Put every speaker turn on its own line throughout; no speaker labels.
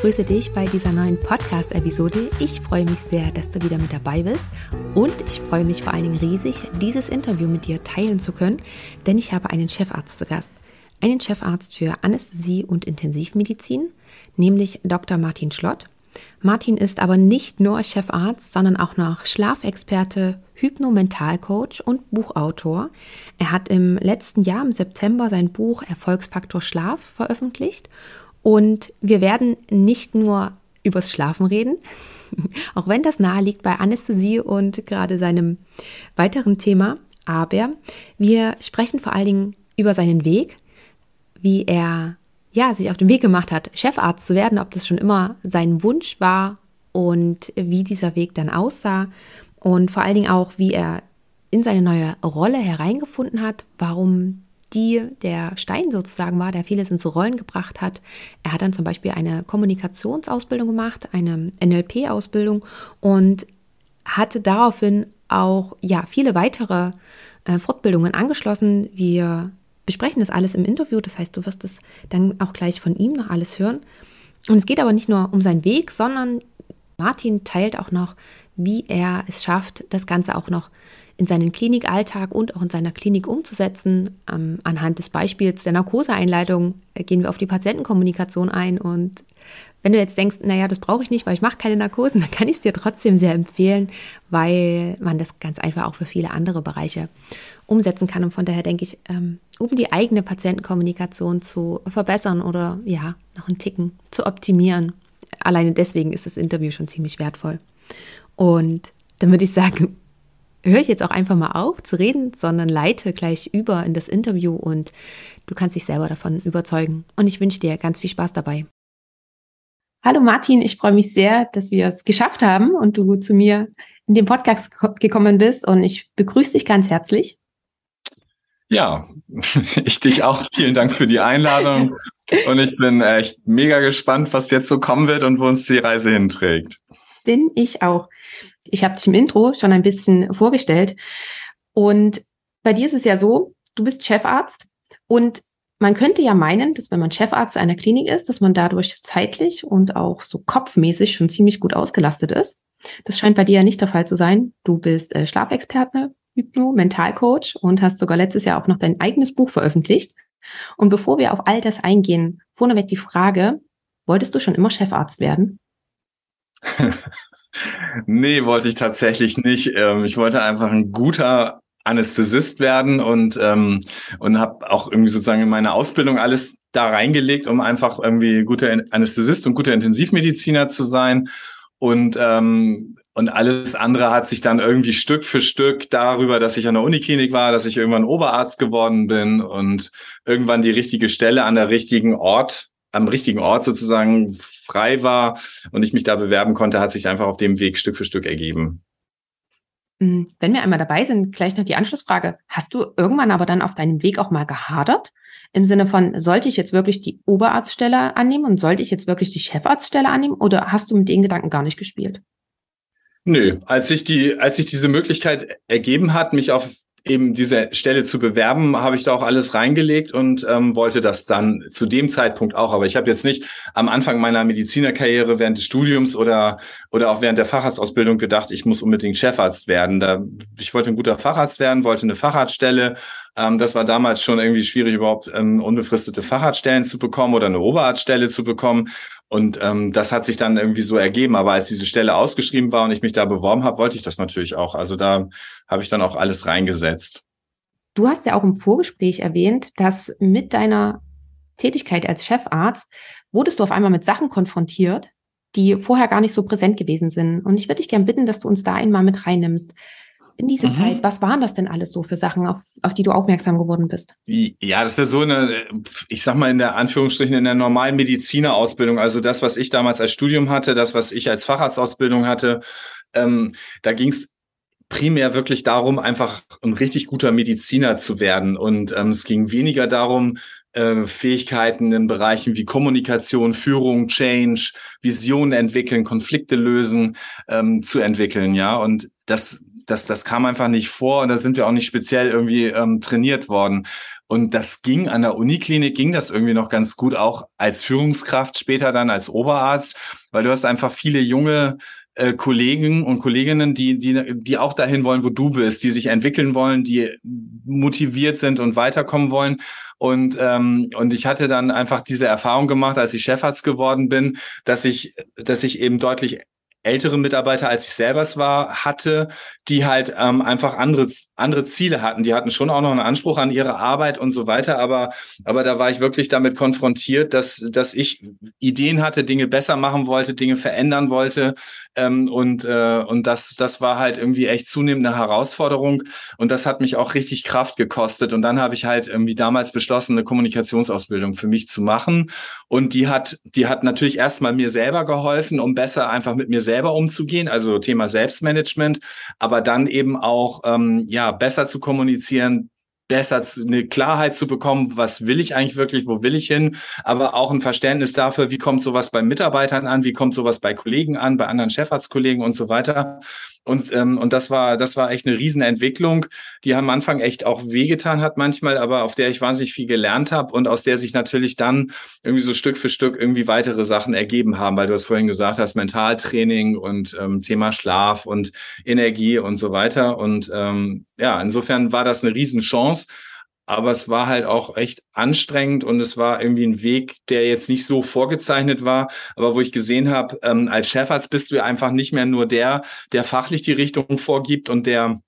Begrüße dich bei dieser neuen Podcast-Episode. Ich freue mich sehr, dass du wieder mit dabei bist und ich freue mich vor allen Dingen riesig, dieses Interview mit dir teilen zu können, denn ich habe einen Chefarzt zu Gast. Einen Chefarzt für Anästhesie und Intensivmedizin, nämlich Dr. Martin Schlott. Martin ist aber nicht nur Chefarzt, sondern auch noch Schlafexperte, Hypnomentalcoach und Buchautor. Er hat im letzten Jahr im September sein Buch Erfolgsfaktor Schlaf veröffentlicht und wir werden nicht nur übers Schlafen reden, auch wenn das nahe liegt bei Anästhesie und gerade seinem weiteren Thema. Aber wir sprechen vor allen Dingen über seinen Weg, wie er ja, sich auf den Weg gemacht hat, Chefarzt zu werden, ob das schon immer sein Wunsch war und wie dieser Weg dann aussah und vor allen Dingen auch, wie er in seine neue Rolle hereingefunden hat, warum die der Stein sozusagen war, der vieles ins Rollen gebracht hat. Er hat dann zum Beispiel eine Kommunikationsausbildung gemacht, eine NLP-Ausbildung und hatte daraufhin auch ja viele weitere äh, Fortbildungen angeschlossen. Wir besprechen das alles im Interview, das heißt, du wirst es dann auch gleich von ihm noch alles hören. Und es geht aber nicht nur um seinen Weg, sondern Martin teilt auch noch, wie er es schafft, das Ganze auch noch in seinen Klinikalltag und auch in seiner Klinik umzusetzen. Ähm, anhand des Beispiels der Narkoseeinleitung äh, gehen wir auf die Patientenkommunikation ein. Und wenn du jetzt denkst, naja, das brauche ich nicht, weil ich mache keine Narkosen, dann kann ich es dir trotzdem sehr empfehlen, weil man das ganz einfach auch für viele andere Bereiche umsetzen kann. Und von daher denke ich, ähm, um die eigene Patientenkommunikation zu verbessern oder ja, noch einen Ticken zu optimieren. Alleine deswegen ist das Interview schon ziemlich wertvoll. Und dann würde ich sagen, höre ich jetzt auch einfach mal auf zu reden, sondern leite gleich über in das Interview und du kannst dich selber davon überzeugen. Und ich wünsche dir ganz viel Spaß dabei. Hallo Martin, ich freue mich sehr, dass wir es geschafft haben und du zu mir in den Podcast gekommen bist und ich begrüße dich ganz herzlich.
Ja, ich dich auch. Vielen Dank für die Einladung. Und ich bin echt mega gespannt, was jetzt so kommen wird und wo uns die Reise hinträgt.
Bin ich auch. Ich habe dich im Intro schon ein bisschen vorgestellt. Und bei dir ist es ja so, du bist Chefarzt und man könnte ja meinen, dass wenn man Chefarzt einer Klinik ist, dass man dadurch zeitlich und auch so kopfmäßig schon ziemlich gut ausgelastet ist. Das scheint bei dir ja nicht der Fall zu sein. Du bist äh, Schlafexperte, Hypno, Mentalcoach und hast sogar letztes Jahr auch noch dein eigenes Buch veröffentlicht. Und bevor wir auf all das eingehen, vorneweg die Frage, wolltest du schon immer Chefarzt werden?
nee, wollte ich tatsächlich nicht. Ähm, ich wollte einfach ein guter Anästhesist werden und ähm, und habe auch irgendwie sozusagen in meine Ausbildung alles da reingelegt, um einfach irgendwie guter Anästhesist und guter Intensivmediziner zu sein und ähm, und alles andere hat sich dann irgendwie Stück für Stück darüber, dass ich an der Uniklinik war, dass ich irgendwann Oberarzt geworden bin und irgendwann die richtige Stelle an der richtigen Ort am richtigen Ort sozusagen frei war und ich mich da bewerben konnte, hat sich einfach auf dem Weg Stück für Stück ergeben.
Hm, wenn wir einmal dabei sind, gleich noch die Anschlussfrage. Hast du irgendwann aber dann auf deinem Weg auch mal gehadert? Im Sinne von, sollte ich jetzt wirklich die Oberarztstelle annehmen und sollte ich jetzt wirklich die Chefarztstelle annehmen oder hast du mit den Gedanken gar nicht gespielt?
Nö, als sich die, als sich diese Möglichkeit ergeben hat, mich auf eben diese Stelle zu bewerben, habe ich da auch alles reingelegt und ähm, wollte das dann zu dem Zeitpunkt auch. Aber ich habe jetzt nicht am Anfang meiner Medizinerkarriere während des Studiums oder oder auch während der Facharztausbildung gedacht, ich muss unbedingt Chefarzt werden. Da, ich wollte ein guter Facharzt werden, wollte eine Facharztstelle. Ähm, das war damals schon irgendwie schwierig, überhaupt ähm, unbefristete Facharztstellen zu bekommen oder eine Oberarztstelle zu bekommen. Und ähm, das hat sich dann irgendwie so ergeben. Aber als diese Stelle ausgeschrieben war und ich mich da beworben habe, wollte ich das natürlich auch. Also da habe ich dann auch alles reingesetzt.
Du hast ja auch im Vorgespräch erwähnt, dass mit deiner Tätigkeit als Chefarzt wurdest du auf einmal mit Sachen konfrontiert, die vorher gar nicht so präsent gewesen sind. Und ich würde dich gerne bitten, dass du uns da einmal mit reinnimmst. In diese mhm. Zeit. Was waren das denn alles so für Sachen, auf, auf die du aufmerksam geworden bist?
Ja, das ist ja so eine, ich sag mal in der Anführungsstrichen in der normalen Medizinerausbildung, also das, was ich damals als Studium hatte, das, was ich als Facharztausbildung hatte, ähm, da ging es primär wirklich darum, einfach ein richtig guter Mediziner zu werden. Und ähm, es ging weniger darum, äh, Fähigkeiten in Bereichen wie Kommunikation, Führung, Change, Visionen entwickeln, Konflikte lösen ähm, zu entwickeln, ja. Und das, das, das kam einfach nicht vor und da sind wir auch nicht speziell irgendwie ähm, trainiert worden. Und das ging an der Uniklinik, ging das irgendwie noch ganz gut, auch als Führungskraft, später dann als Oberarzt, weil du hast einfach viele junge äh, Kollegen und Kolleginnen, die, die, die auch dahin wollen, wo du bist, die sich entwickeln wollen, die motiviert sind und weiterkommen wollen. Und, ähm, und ich hatte dann einfach diese Erfahrung gemacht, als ich Chefarzt geworden bin, dass ich, dass ich eben deutlich ältere Mitarbeiter, als ich selber es war, hatte, die halt ähm, einfach andere, andere Ziele hatten. Die hatten schon auch noch einen Anspruch an ihre Arbeit und so weiter, aber, aber da war ich wirklich damit konfrontiert, dass, dass ich Ideen hatte, Dinge besser machen wollte, Dinge verändern wollte. Ähm, und äh, und das, das war halt irgendwie echt zunehmend eine Herausforderung. Und das hat mich auch richtig Kraft gekostet. Und dann habe ich halt irgendwie damals beschlossen, eine Kommunikationsausbildung für mich zu machen. Und die hat, die hat natürlich erstmal mir selber geholfen, um besser einfach mit mir selber umzugehen, also Thema Selbstmanagement, aber dann eben auch ähm, ja besser zu kommunizieren, besser eine Klarheit zu bekommen, was will ich eigentlich wirklich, wo will ich hin, aber auch ein Verständnis dafür, wie kommt sowas bei Mitarbeitern an, wie kommt sowas bei Kollegen an, bei anderen Chefarztkollegen und so weiter. Und, ähm, und das war, das war echt eine Riesenentwicklung, die am Anfang echt auch wehgetan hat manchmal, aber auf der ich wahnsinnig viel gelernt habe und aus der sich natürlich dann irgendwie so Stück für Stück irgendwie weitere Sachen ergeben haben, weil du es vorhin gesagt hast, Mentaltraining und ähm, Thema Schlaf und Energie und so weiter. Und ähm, ja, insofern war das eine Riesenchance aber es war halt auch echt anstrengend und es war irgendwie ein Weg, der jetzt nicht so vorgezeichnet war, aber wo ich gesehen habe, ähm, als Chefarzt bist du einfach nicht mehr nur der, der fachlich die Richtung vorgibt und der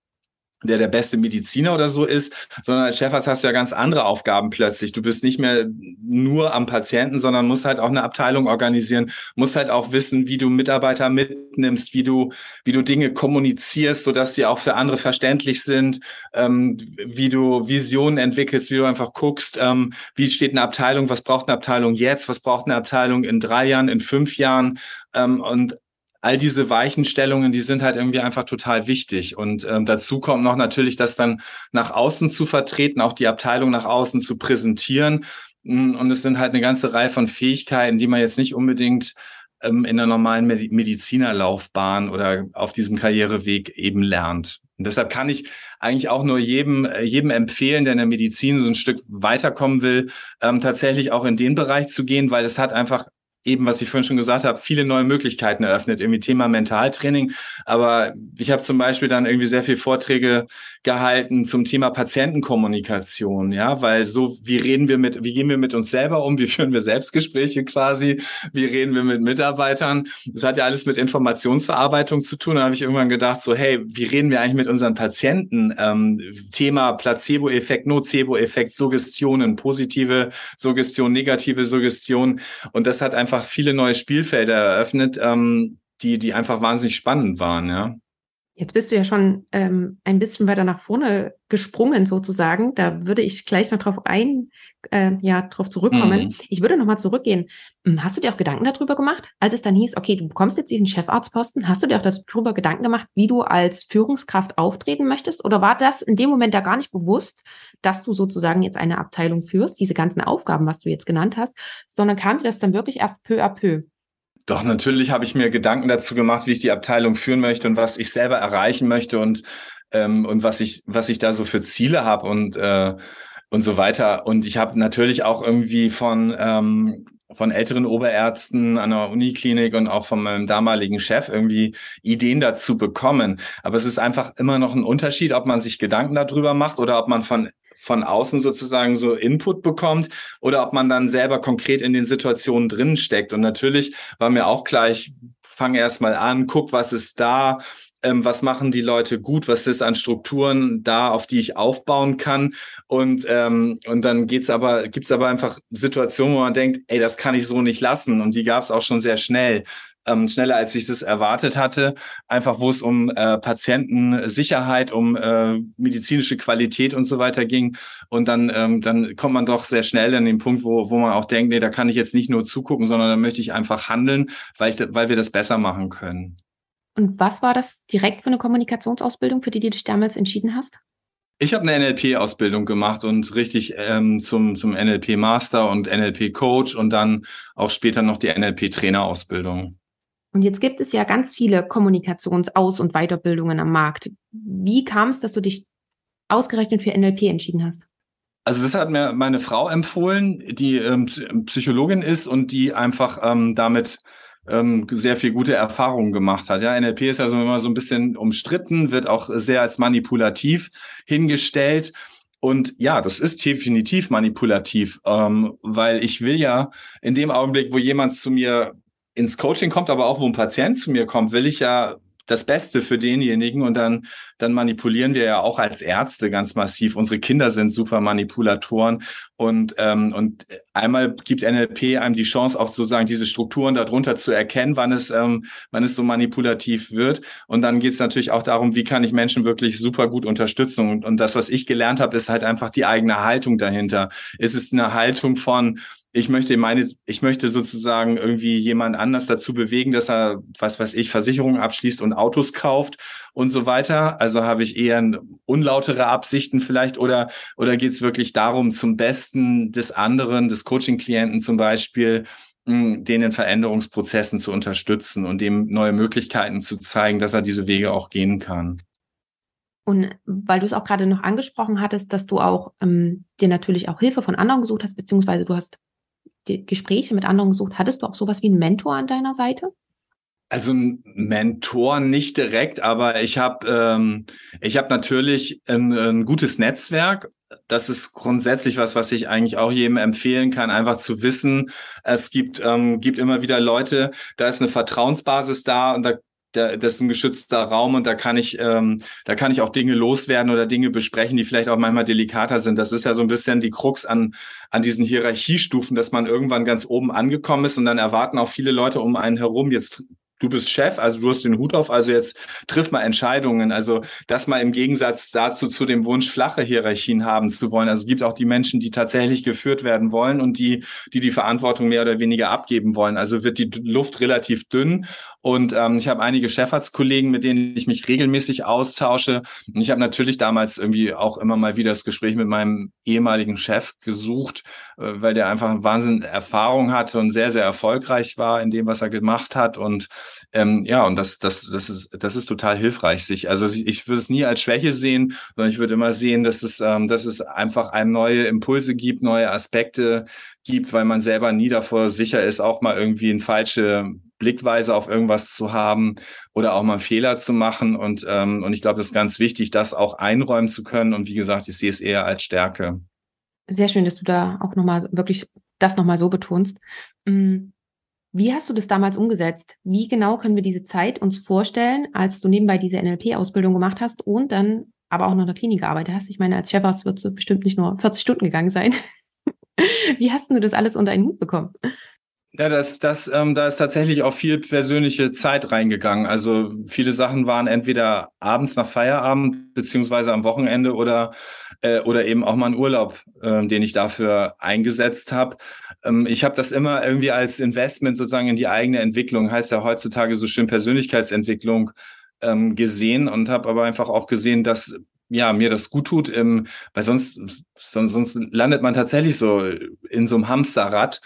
der der beste Mediziner oder so ist, sondern als Chefarzt hast du ja ganz andere Aufgaben plötzlich. Du bist nicht mehr nur am Patienten, sondern musst halt auch eine Abteilung organisieren, musst halt auch wissen, wie du Mitarbeiter mitnimmst, wie du wie du Dinge kommunizierst, so dass sie auch für andere verständlich sind, ähm, wie du Visionen entwickelst, wie du einfach guckst, ähm, wie steht eine Abteilung, was braucht eine Abteilung jetzt, was braucht eine Abteilung in drei Jahren, in fünf Jahren ähm, und all diese Weichenstellungen, die sind halt irgendwie einfach total wichtig. Und ähm, dazu kommt noch natürlich, das dann nach außen zu vertreten, auch die Abteilung nach außen zu präsentieren. Mm, und es sind halt eine ganze Reihe von Fähigkeiten, die man jetzt nicht unbedingt ähm, in der normalen Medizinerlaufbahn oder auf diesem Karriereweg eben lernt. Und deshalb kann ich eigentlich auch nur jedem, äh, jedem empfehlen, der in der Medizin so ein Stück weiterkommen will, ähm, tatsächlich auch in den Bereich zu gehen, weil es hat einfach eben, was ich vorhin schon gesagt habe, viele neue Möglichkeiten eröffnet, irgendwie Thema Mentaltraining. Aber ich habe zum Beispiel dann irgendwie sehr viel Vorträge gehalten zum Thema Patientenkommunikation, ja, weil so, wie reden wir mit, wie gehen wir mit uns selber um, wie führen wir Selbstgespräche quasi, wie reden wir mit Mitarbeitern. Das hat ja alles mit Informationsverarbeitung zu tun. Da habe ich irgendwann gedacht, so, hey, wie reden wir eigentlich mit unseren Patienten? Ähm, Thema Placebo-Effekt, Nocebo-Effekt, Suggestionen, positive Suggestion, negative Suggestion. Und das hat einfach einfach viele neue Spielfelder eröffnet, ähm, die, die einfach wahnsinnig spannend waren, ja.
Jetzt bist du ja schon ähm, ein bisschen weiter nach vorne gesprungen sozusagen. Da würde ich gleich noch drauf ein, äh, ja, drauf zurückkommen. Mhm. Ich würde noch mal zurückgehen. Hm, hast du dir auch Gedanken darüber gemacht, als es dann hieß, okay, du bekommst jetzt diesen Chefarztposten, hast du dir auch darüber Gedanken gemacht, wie du als Führungskraft auftreten möchtest? Oder war das in dem Moment da gar nicht bewusst, dass du sozusagen jetzt eine Abteilung führst, diese ganzen Aufgaben, was du jetzt genannt hast, sondern kam dir das dann wirklich erst peu à peu?
Doch, natürlich habe ich mir Gedanken dazu gemacht, wie ich die Abteilung führen möchte und was ich selber erreichen möchte und, ähm, und was ich, was ich da so für Ziele habe und, äh, und so weiter. Und ich habe natürlich auch irgendwie von, ähm, von älteren Oberärzten an der Uniklinik und auch von meinem damaligen Chef irgendwie Ideen dazu bekommen. Aber es ist einfach immer noch ein Unterschied, ob man sich Gedanken darüber macht oder ob man von von außen sozusagen so Input bekommt oder ob man dann selber konkret in den Situationen drin steckt. Und natürlich war mir auch gleich, fang erst mal an, guck, was ist da, ähm, was machen die Leute gut, was ist an Strukturen da, auf die ich aufbauen kann. Und, ähm, und dann geht's aber, gibt's aber einfach Situationen, wo man denkt, ey, das kann ich so nicht lassen. Und die gab es auch schon sehr schnell. Ähm, schneller als ich das erwartet hatte. Einfach wo es um äh, Patientensicherheit, um äh, medizinische Qualität und so weiter ging. Und dann, ähm, dann kommt man doch sehr schnell an den Punkt, wo, wo man auch denkt, nee, da kann ich jetzt nicht nur zugucken, sondern da möchte ich einfach handeln, weil, ich, weil wir das besser machen können.
Und was war das direkt für eine Kommunikationsausbildung, für die du dich damals entschieden hast?
Ich habe eine NLP-Ausbildung gemacht und richtig ähm, zum, zum NLP-Master und NLP-Coach und dann auch später noch die NLP-Trainer-Ausbildung.
Und jetzt gibt es ja ganz viele Kommunikationsaus- und Weiterbildungen am Markt. Wie kam es, dass du dich ausgerechnet für NLP entschieden hast?
Also das hat mir meine Frau empfohlen, die ähm, Psychologin ist und die einfach ähm, damit ähm, sehr viel gute Erfahrungen gemacht hat. Ja, NLP ist also immer so ein bisschen umstritten, wird auch sehr als manipulativ hingestellt. Und ja, das ist definitiv manipulativ, ähm, weil ich will ja in dem Augenblick, wo jemand zu mir ins Coaching kommt, aber auch wo ein Patient zu mir kommt, will ich ja das Beste für denjenigen und dann, dann manipulieren wir ja auch als Ärzte ganz massiv. Unsere Kinder sind super Manipulatoren und, ähm, und einmal gibt NLP einem die Chance, auch sozusagen diese Strukturen darunter zu erkennen, wann es, ähm, wann es so manipulativ wird. Und dann geht es natürlich auch darum, wie kann ich Menschen wirklich super gut unterstützen. Und, und das, was ich gelernt habe, ist halt einfach die eigene Haltung dahinter. Ist es eine Haltung von, ich möchte meine, ich möchte sozusagen irgendwie jemand anders dazu bewegen, dass er, was weiß ich, Versicherungen abschließt und Autos kauft und so weiter. Also habe ich eher unlautere Absichten vielleicht oder, oder geht es wirklich darum, zum Besten des anderen, des Coaching-Klienten zum Beispiel, hm, den in Veränderungsprozessen zu unterstützen und dem neue Möglichkeiten zu zeigen, dass er diese Wege auch gehen kann.
Und weil du es auch gerade noch angesprochen hattest, dass du auch ähm, dir natürlich auch Hilfe von anderen gesucht hast, beziehungsweise du hast Gespräche mit anderen gesucht. Hattest du auch sowas wie einen Mentor an deiner Seite?
Also ein Mentor nicht direkt, aber ich habe ähm, ich habe natürlich ein, ein gutes Netzwerk. Das ist grundsätzlich was, was ich eigentlich auch jedem empfehlen kann, einfach zu wissen. Es gibt ähm, gibt immer wieder Leute, da ist eine Vertrauensbasis da und da da, das ist ein geschützter Raum und da kann ich, ähm, da kann ich auch Dinge loswerden oder Dinge besprechen, die vielleicht auch manchmal delikater sind. Das ist ja so ein bisschen die Krux an, an diesen Hierarchiestufen, dass man irgendwann ganz oben angekommen ist und dann erwarten auch viele Leute um einen herum, jetzt du bist Chef, also du hast den Hut auf, also jetzt triff mal Entscheidungen. Also das mal im Gegensatz dazu zu dem Wunsch, flache Hierarchien haben zu wollen. Also es gibt auch die Menschen, die tatsächlich geführt werden wollen und die, die die Verantwortung mehr oder weniger abgeben wollen. Also wird die Luft relativ dünn und ähm, ich habe einige Chefarztkollegen, mit denen ich mich regelmäßig austausche. Und ich habe natürlich damals irgendwie auch immer mal wieder das Gespräch mit meinem ehemaligen Chef gesucht, äh, weil der einfach eine Wahnsinn Erfahrung hatte und sehr, sehr erfolgreich war in dem, was er gemacht hat. Und ähm, ja, und das, das, das ist, das ist total hilfreich. Sich, also ich würde es nie als Schwäche sehen, sondern ich würde immer sehen, dass es, ähm, dass es einfach einem neue Impulse gibt, neue Aspekte gibt, weil man selber nie davor sicher ist, auch mal irgendwie eine falsche Blickweise auf irgendwas zu haben oder auch mal Fehler zu machen. Und, ähm, und ich glaube, es ist ganz wichtig, das auch einräumen zu können. Und wie gesagt, ich sehe es eher als Stärke.
Sehr schön, dass du da auch nochmal wirklich das nochmal so betonst. Mm, wie hast du das damals umgesetzt? Wie genau können wir diese Zeit uns vorstellen, als du nebenbei diese NLP-Ausbildung gemacht hast und dann aber auch noch in der Klinik gearbeitet hast? Ich meine, als Chefarzt wird es bestimmt nicht nur 40 Stunden gegangen sein. Wie hast du das alles unter einen Hut bekommen?
Ja, das, das, ähm, da ist tatsächlich auch viel persönliche Zeit reingegangen. Also viele Sachen waren entweder abends nach Feierabend beziehungsweise am Wochenende oder äh, oder eben auch mal ein Urlaub, äh, den ich dafür eingesetzt habe. Ähm, ich habe das immer irgendwie als Investment sozusagen in die eigene Entwicklung, heißt ja heutzutage so schön Persönlichkeitsentwicklung ähm, gesehen und habe aber einfach auch gesehen, dass ja, mir das gut tut, ähm, weil sonst, sonst, sonst landet man tatsächlich so in so einem Hamsterrad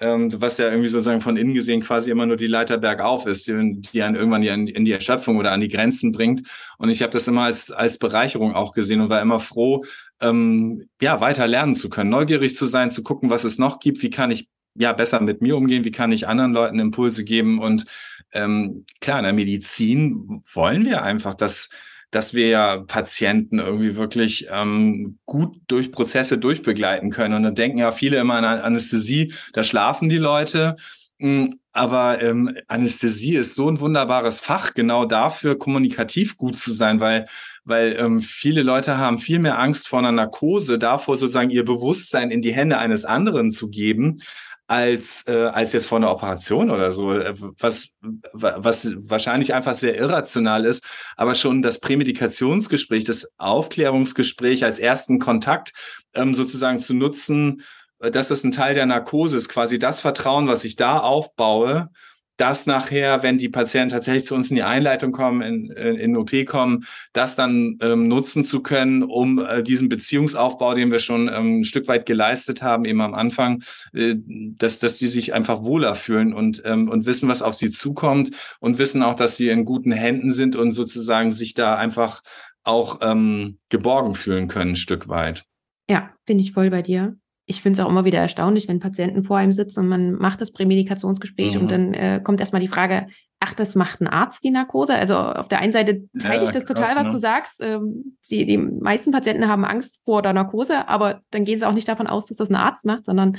was ja irgendwie sozusagen von innen gesehen quasi immer nur die Leiter bergauf ist, die, die einen irgendwann in, in die Erschöpfung oder an die Grenzen bringt. Und ich habe das immer als, als Bereicherung auch gesehen und war immer froh, ähm, ja, weiter lernen zu können, neugierig zu sein, zu gucken, was es noch gibt, wie kann ich ja besser mit mir umgehen, wie kann ich anderen Leuten Impulse geben? Und ähm, klar, in der Medizin wollen wir einfach, dass dass wir ja Patienten irgendwie wirklich ähm, gut durch Prozesse durchbegleiten können. Und da denken ja viele immer an Anästhesie, da schlafen die Leute. Hm, aber ähm, Anästhesie ist so ein wunderbares Fach, genau dafür kommunikativ gut zu sein, weil weil ähm, viele Leute haben viel mehr Angst vor einer Narkose, davor sozusagen ihr Bewusstsein in die Hände eines anderen zu geben, als äh, als jetzt vor einer Operation oder so, äh, was was wahrscheinlich einfach sehr irrational ist, aber schon das Prämedikationsgespräch, das Aufklärungsgespräch als ersten Kontakt ähm, sozusagen zu nutzen, äh, dass das ein Teil der Narkose ist, quasi das Vertrauen, was ich da aufbaue, das nachher, wenn die Patienten tatsächlich zu uns in die Einleitung kommen, in, in, in OP kommen, das dann ähm, nutzen zu können, um äh, diesen Beziehungsaufbau, den wir schon ähm, ein Stück weit geleistet haben, eben am Anfang, äh, dass, dass die sich einfach wohler fühlen und, ähm, und wissen, was auf sie zukommt und wissen auch, dass sie in guten Händen sind und sozusagen sich da einfach auch ähm, geborgen fühlen können, ein Stück weit.
Ja, bin ich voll bei dir ich finde es auch immer wieder erstaunlich, wenn Patienten vor einem sitzen und man macht das Prämedikationsgespräch mhm. und dann äh, kommt erstmal die Frage, ach, das macht ein Arzt die Narkose? Also auf der einen Seite teile ja, ich das krass, total, was ne? du sagst. Ähm, die, die meisten Patienten haben Angst vor der Narkose, aber dann gehen sie auch nicht davon aus, dass das ein Arzt macht, sondern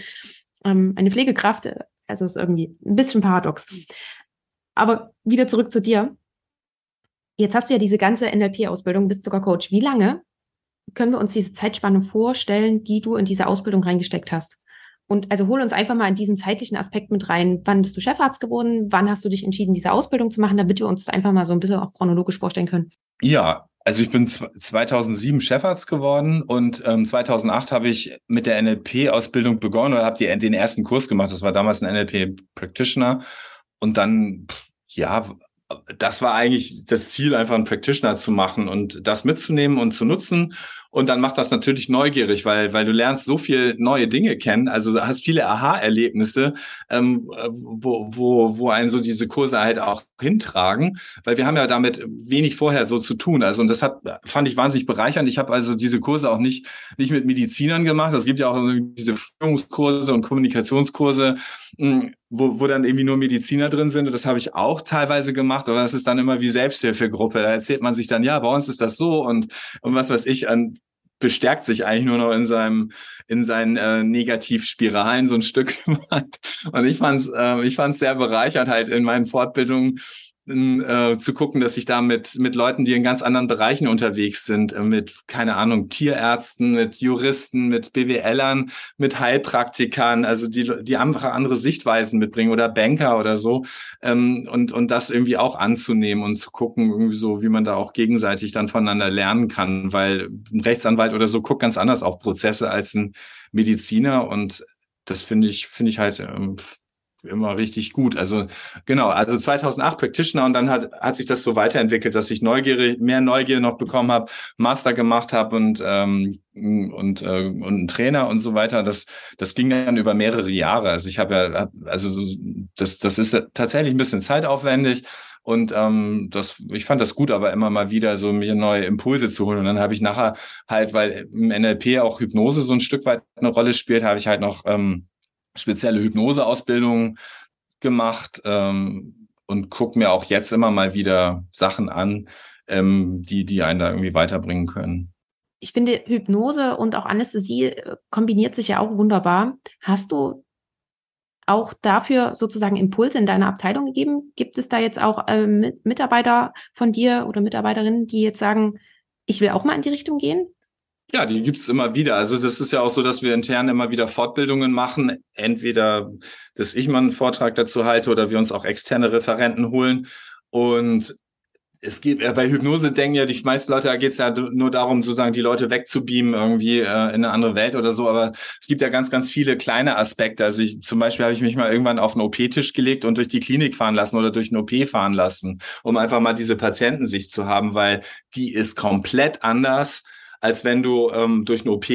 ähm, eine Pflegekraft. Also ist irgendwie ein bisschen paradox. Aber wieder zurück zu dir. Jetzt hast du ja diese ganze NLP-Ausbildung, bist sogar Coach. Wie lange können wir uns diese Zeitspanne vorstellen, die du in diese Ausbildung reingesteckt hast? Und also hol uns einfach mal in diesen zeitlichen Aspekt mit rein. Wann bist du Chefarzt geworden? Wann hast du dich entschieden, diese Ausbildung zu machen, damit wir uns das einfach mal so ein bisschen auch chronologisch vorstellen können?
Ja, also ich bin 2007 Chefarzt geworden und ähm, 2008 habe ich mit der NLP-Ausbildung begonnen oder habe den ersten Kurs gemacht. Das war damals ein NLP-Practitioner. Und dann, ja, das war eigentlich das Ziel, einfach einen Practitioner zu machen und das mitzunehmen und zu nutzen und dann macht das natürlich neugierig, weil, weil du lernst so viel neue Dinge kennen. Also hast viele Aha-Erlebnisse, ähm, wo, wo, wo einen so diese Kurse halt auch hintragen, weil wir haben ja damit wenig vorher so zu tun. Also und das hat, fand ich wahnsinnig bereichernd. Ich habe also diese Kurse auch nicht, nicht mit Medizinern gemacht. Es gibt ja auch diese Führungskurse und Kommunikationskurse, wo, wo dann irgendwie nur Mediziner drin sind. Und das habe ich auch teilweise gemacht, aber das ist dann immer wie Selbsthilfegruppe. Da erzählt man sich dann, ja, bei uns ist das so und, und was weiß ich, an bestärkt sich eigentlich nur noch in seinem in seinen äh, Negativspiralen so ein Stück. Und ich fand's äh, ich fand's sehr bereichert halt in meinen Fortbildungen äh, zu gucken, dass ich da mit, mit Leuten, die in ganz anderen Bereichen unterwegs sind, äh, mit, keine Ahnung, Tierärzten, mit Juristen, mit BWLern, mit Heilpraktikern, also die, die einfach andere Sichtweisen mitbringen oder Banker oder so, ähm, und, und das irgendwie auch anzunehmen und zu gucken, irgendwie so, wie man da auch gegenseitig dann voneinander lernen kann, weil ein Rechtsanwalt oder so guckt ganz anders auf Prozesse als ein Mediziner und das finde ich, finde ich halt ähm, immer richtig gut. Also genau, also 2008 Practitioner und dann hat, hat sich das so weiterentwickelt, dass ich Neugier, mehr Neugier noch bekommen habe, Master gemacht habe und ähm, und äh, und ein Trainer und so weiter. Das das ging dann über mehrere Jahre. Also ich habe ja also das das ist tatsächlich ein bisschen zeitaufwendig. Und ähm, das, ich fand das gut, aber immer mal wieder so mir neue Impulse zu holen. Und dann habe ich nachher halt, weil im NLP auch Hypnose so ein Stück weit eine Rolle spielt, habe ich halt noch ähm, spezielle Hypnoseausbildungen gemacht ähm, und gucke mir auch jetzt immer mal wieder Sachen an, ähm, die, die einen da irgendwie weiterbringen können.
Ich finde, Hypnose und auch Anästhesie äh, kombiniert sich ja auch wunderbar. Hast du auch dafür sozusagen Impulse in deiner Abteilung gegeben? Gibt es da jetzt auch ähm, Mitarbeiter von dir oder Mitarbeiterinnen, die jetzt sagen, ich will auch mal in die Richtung gehen?
Ja, die gibt's immer wieder. Also das ist ja auch so, dass wir intern immer wieder Fortbildungen machen. Entweder, dass ich mal einen Vortrag dazu halte oder wir uns auch externe Referenten holen. Und es geht äh, bei Hypnose denken ja die meisten Leute, da geht's ja nur darum, sozusagen die Leute wegzubeamen irgendwie äh, in eine andere Welt oder so. Aber es gibt ja ganz, ganz viele kleine Aspekte. Also ich, zum Beispiel habe ich mich mal irgendwann auf einen OP-Tisch gelegt und durch die Klinik fahren lassen oder durch eine OP fahren lassen, um einfach mal diese Patientensicht zu haben, weil die ist komplett anders als wenn du ähm, durch eine OP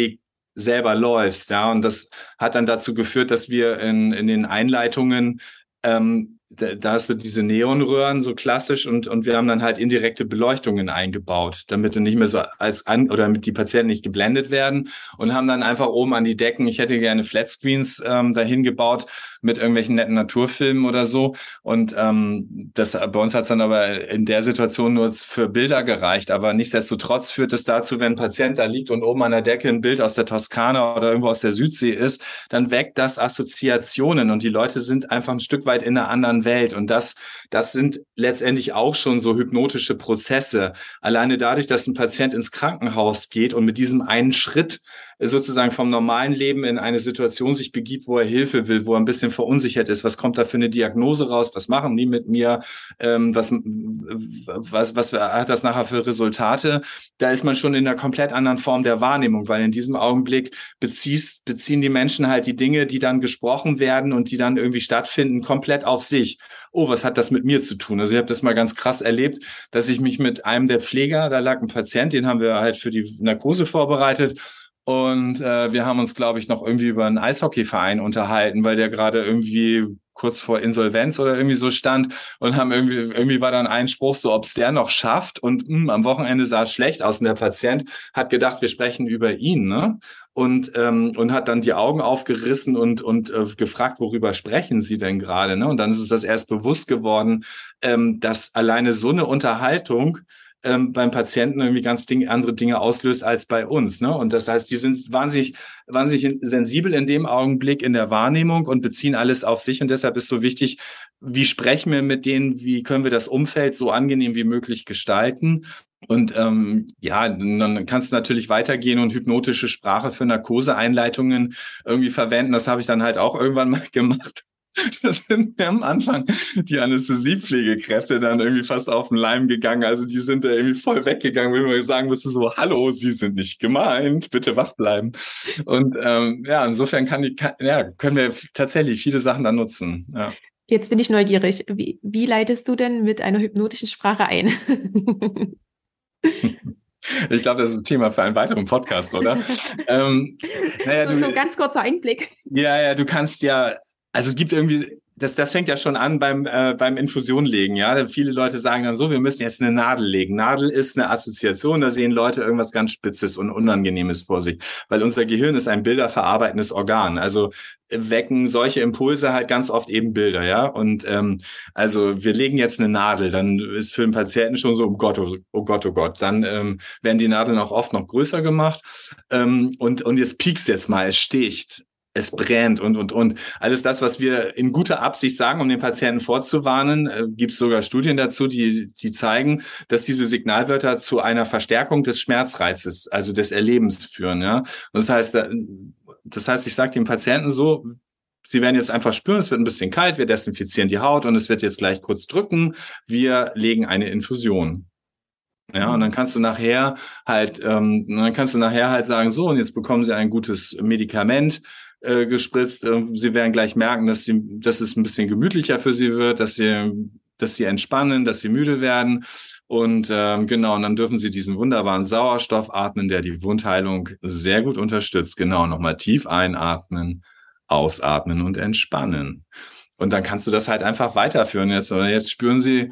selber läufst, ja. Und das hat dann dazu geführt, dass wir in, in den Einleitungen ähm, da, da hast du diese Neonröhren so klassisch und, und wir haben dann halt indirekte Beleuchtungen eingebaut, damit du nicht mehr so als an oder damit die Patienten nicht geblendet werden und haben dann einfach oben an die Decken, ich hätte gerne Flatscreens ähm, dahin gebaut mit irgendwelchen netten Naturfilmen oder so. Und ähm, das bei uns hat es dann aber in der Situation nur für Bilder gereicht. Aber nichtsdestotrotz führt es dazu, wenn ein Patient da liegt und oben an der Decke ein Bild aus der Toskana oder irgendwo aus der Südsee ist, dann weckt das Assoziationen und die Leute sind einfach ein Stück weit in einer anderen Welt. Und das, das sind letztendlich auch schon so hypnotische Prozesse. Alleine dadurch, dass ein Patient ins Krankenhaus geht und mit diesem einen Schritt sozusagen vom normalen Leben in eine Situation sich begibt, wo er Hilfe will, wo er ein bisschen verunsichert ist. Was kommt da für eine Diagnose raus? Was machen die mit mir? Ähm, was, was, was hat das nachher für Resultate? Da ist man schon in einer komplett anderen Form der Wahrnehmung, weil in diesem Augenblick beziehst, beziehen die Menschen halt die Dinge, die dann gesprochen werden und die dann irgendwie stattfinden, komplett auf sich. Oh, was hat das mit mir zu tun? Also ich habe das mal ganz krass erlebt, dass ich mich mit einem der Pfleger, da lag ein Patient, den haben wir halt für die Narkose vorbereitet und äh, wir haben uns, glaube ich, noch irgendwie über einen Eishockeyverein unterhalten, weil der gerade irgendwie kurz vor Insolvenz oder irgendwie so stand und haben irgendwie, irgendwie war dann ein Spruch so, ob es der noch schafft und mh, hm, am Wochenende sah es schlecht aus und der Patient hat gedacht, wir sprechen über ihn, ne? Und, ähm, und hat dann die Augen aufgerissen und, und äh, gefragt, worüber sprechen Sie denn gerade, ne? Und dann ist es das erst bewusst geworden, ähm, dass alleine so eine Unterhaltung ähm, beim Patienten irgendwie ganz Ding, andere Dinge auslöst als bei uns. Ne? Und das heißt, die sind wahnsinnig, wahnsinnig sensibel in dem Augenblick in der Wahrnehmung und beziehen alles auf sich. Und deshalb ist so wichtig, wie sprechen wir mit denen, wie können wir das Umfeld so angenehm wie möglich gestalten. Und ähm, ja, dann kannst du natürlich weitergehen und hypnotische Sprache für Narkoseeinleitungen irgendwie verwenden. Das habe ich dann halt auch irgendwann mal gemacht. Das sind mir am Anfang die Anästhesiepflegekräfte dann irgendwie fast auf den Leim gegangen. Also die sind da irgendwie voll weggegangen, wenn wir sagen müsste so, hallo, Sie sind nicht gemeint, bitte wach bleiben. Und ähm, ja, insofern kann die, kann, ja, können wir tatsächlich viele Sachen dann nutzen. Ja.
Jetzt bin ich neugierig. Wie, wie leitest du denn mit einer hypnotischen Sprache ein?
Ich glaube, das ist ein Thema für einen weiteren Podcast, oder?
ähm, naja, so, du, so ein ganz kurzer Einblick.
Ja, ja, du kannst ja also es gibt irgendwie, das, das fängt ja schon an beim, äh, beim Infusion legen, ja. Viele Leute sagen dann so, wir müssen jetzt eine Nadel legen. Nadel ist eine Assoziation, da sehen Leute irgendwas ganz Spitzes und Unangenehmes vor sich. Weil unser Gehirn ist ein bilderverarbeitendes Organ. Also wecken solche Impulse halt ganz oft eben Bilder, ja. Und ähm, also wir legen jetzt eine Nadel, dann ist für den Patienten schon so, oh Gott, oh, oh Gott, oh Gott. Dann ähm, werden die Nadeln auch oft noch größer gemacht. Ähm, und, und jetzt piekst jetzt mal, es sticht es brennt und, und, und. Alles das, was wir in guter Absicht sagen, um den Patienten vorzuwarnen, äh, gibt es sogar Studien dazu, die, die zeigen, dass diese Signalwörter zu einer Verstärkung des Schmerzreizes, also des Erlebens führen. Ja? Und das heißt, äh, das heißt, ich sage dem Patienten so, Sie werden jetzt einfach spüren, es wird ein bisschen kalt, wir desinfizieren die Haut und es wird jetzt gleich kurz drücken. Wir legen eine Infusion. Ja, und dann kannst du nachher halt, ähm, dann kannst du nachher halt sagen, so, und jetzt bekommen Sie ein gutes Medikament, äh, gespritzt. Äh, sie werden gleich merken, dass, sie, dass es ein bisschen gemütlicher für sie wird, dass sie, dass sie entspannen, dass sie müde werden. Und ähm, genau, und dann dürfen sie diesen wunderbaren Sauerstoff atmen, der die Wundheilung sehr gut unterstützt. Genau, nochmal tief einatmen, ausatmen und entspannen. Und dann kannst du das halt einfach weiterführen. Jetzt, jetzt spüren sie,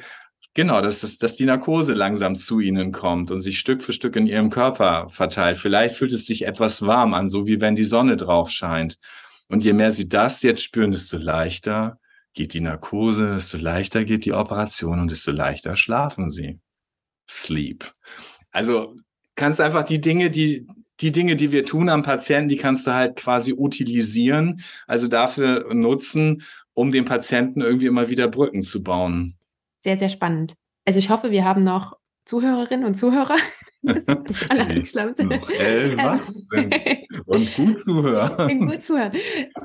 Genau, dass, dass, dass die Narkose langsam zu ihnen kommt und sich Stück für Stück in ihrem Körper verteilt. Vielleicht fühlt es sich etwas warm an, so wie wenn die Sonne drauf scheint. Und je mehr sie das jetzt spüren, desto leichter geht die Narkose, desto leichter geht die Operation und desto leichter schlafen sie. Sleep. Also kannst einfach die Dinge, die, die Dinge, die wir tun am Patienten, die kannst du halt quasi utilisieren, also dafür nutzen, um dem Patienten irgendwie immer wieder Brücken zu bauen
sehr, sehr spannend. Also ich hoffe, wir haben noch Zuhörerinnen und Zuhörer. alle
angeschlafen sind. wach sind und gut zuhören.
gut zuhören.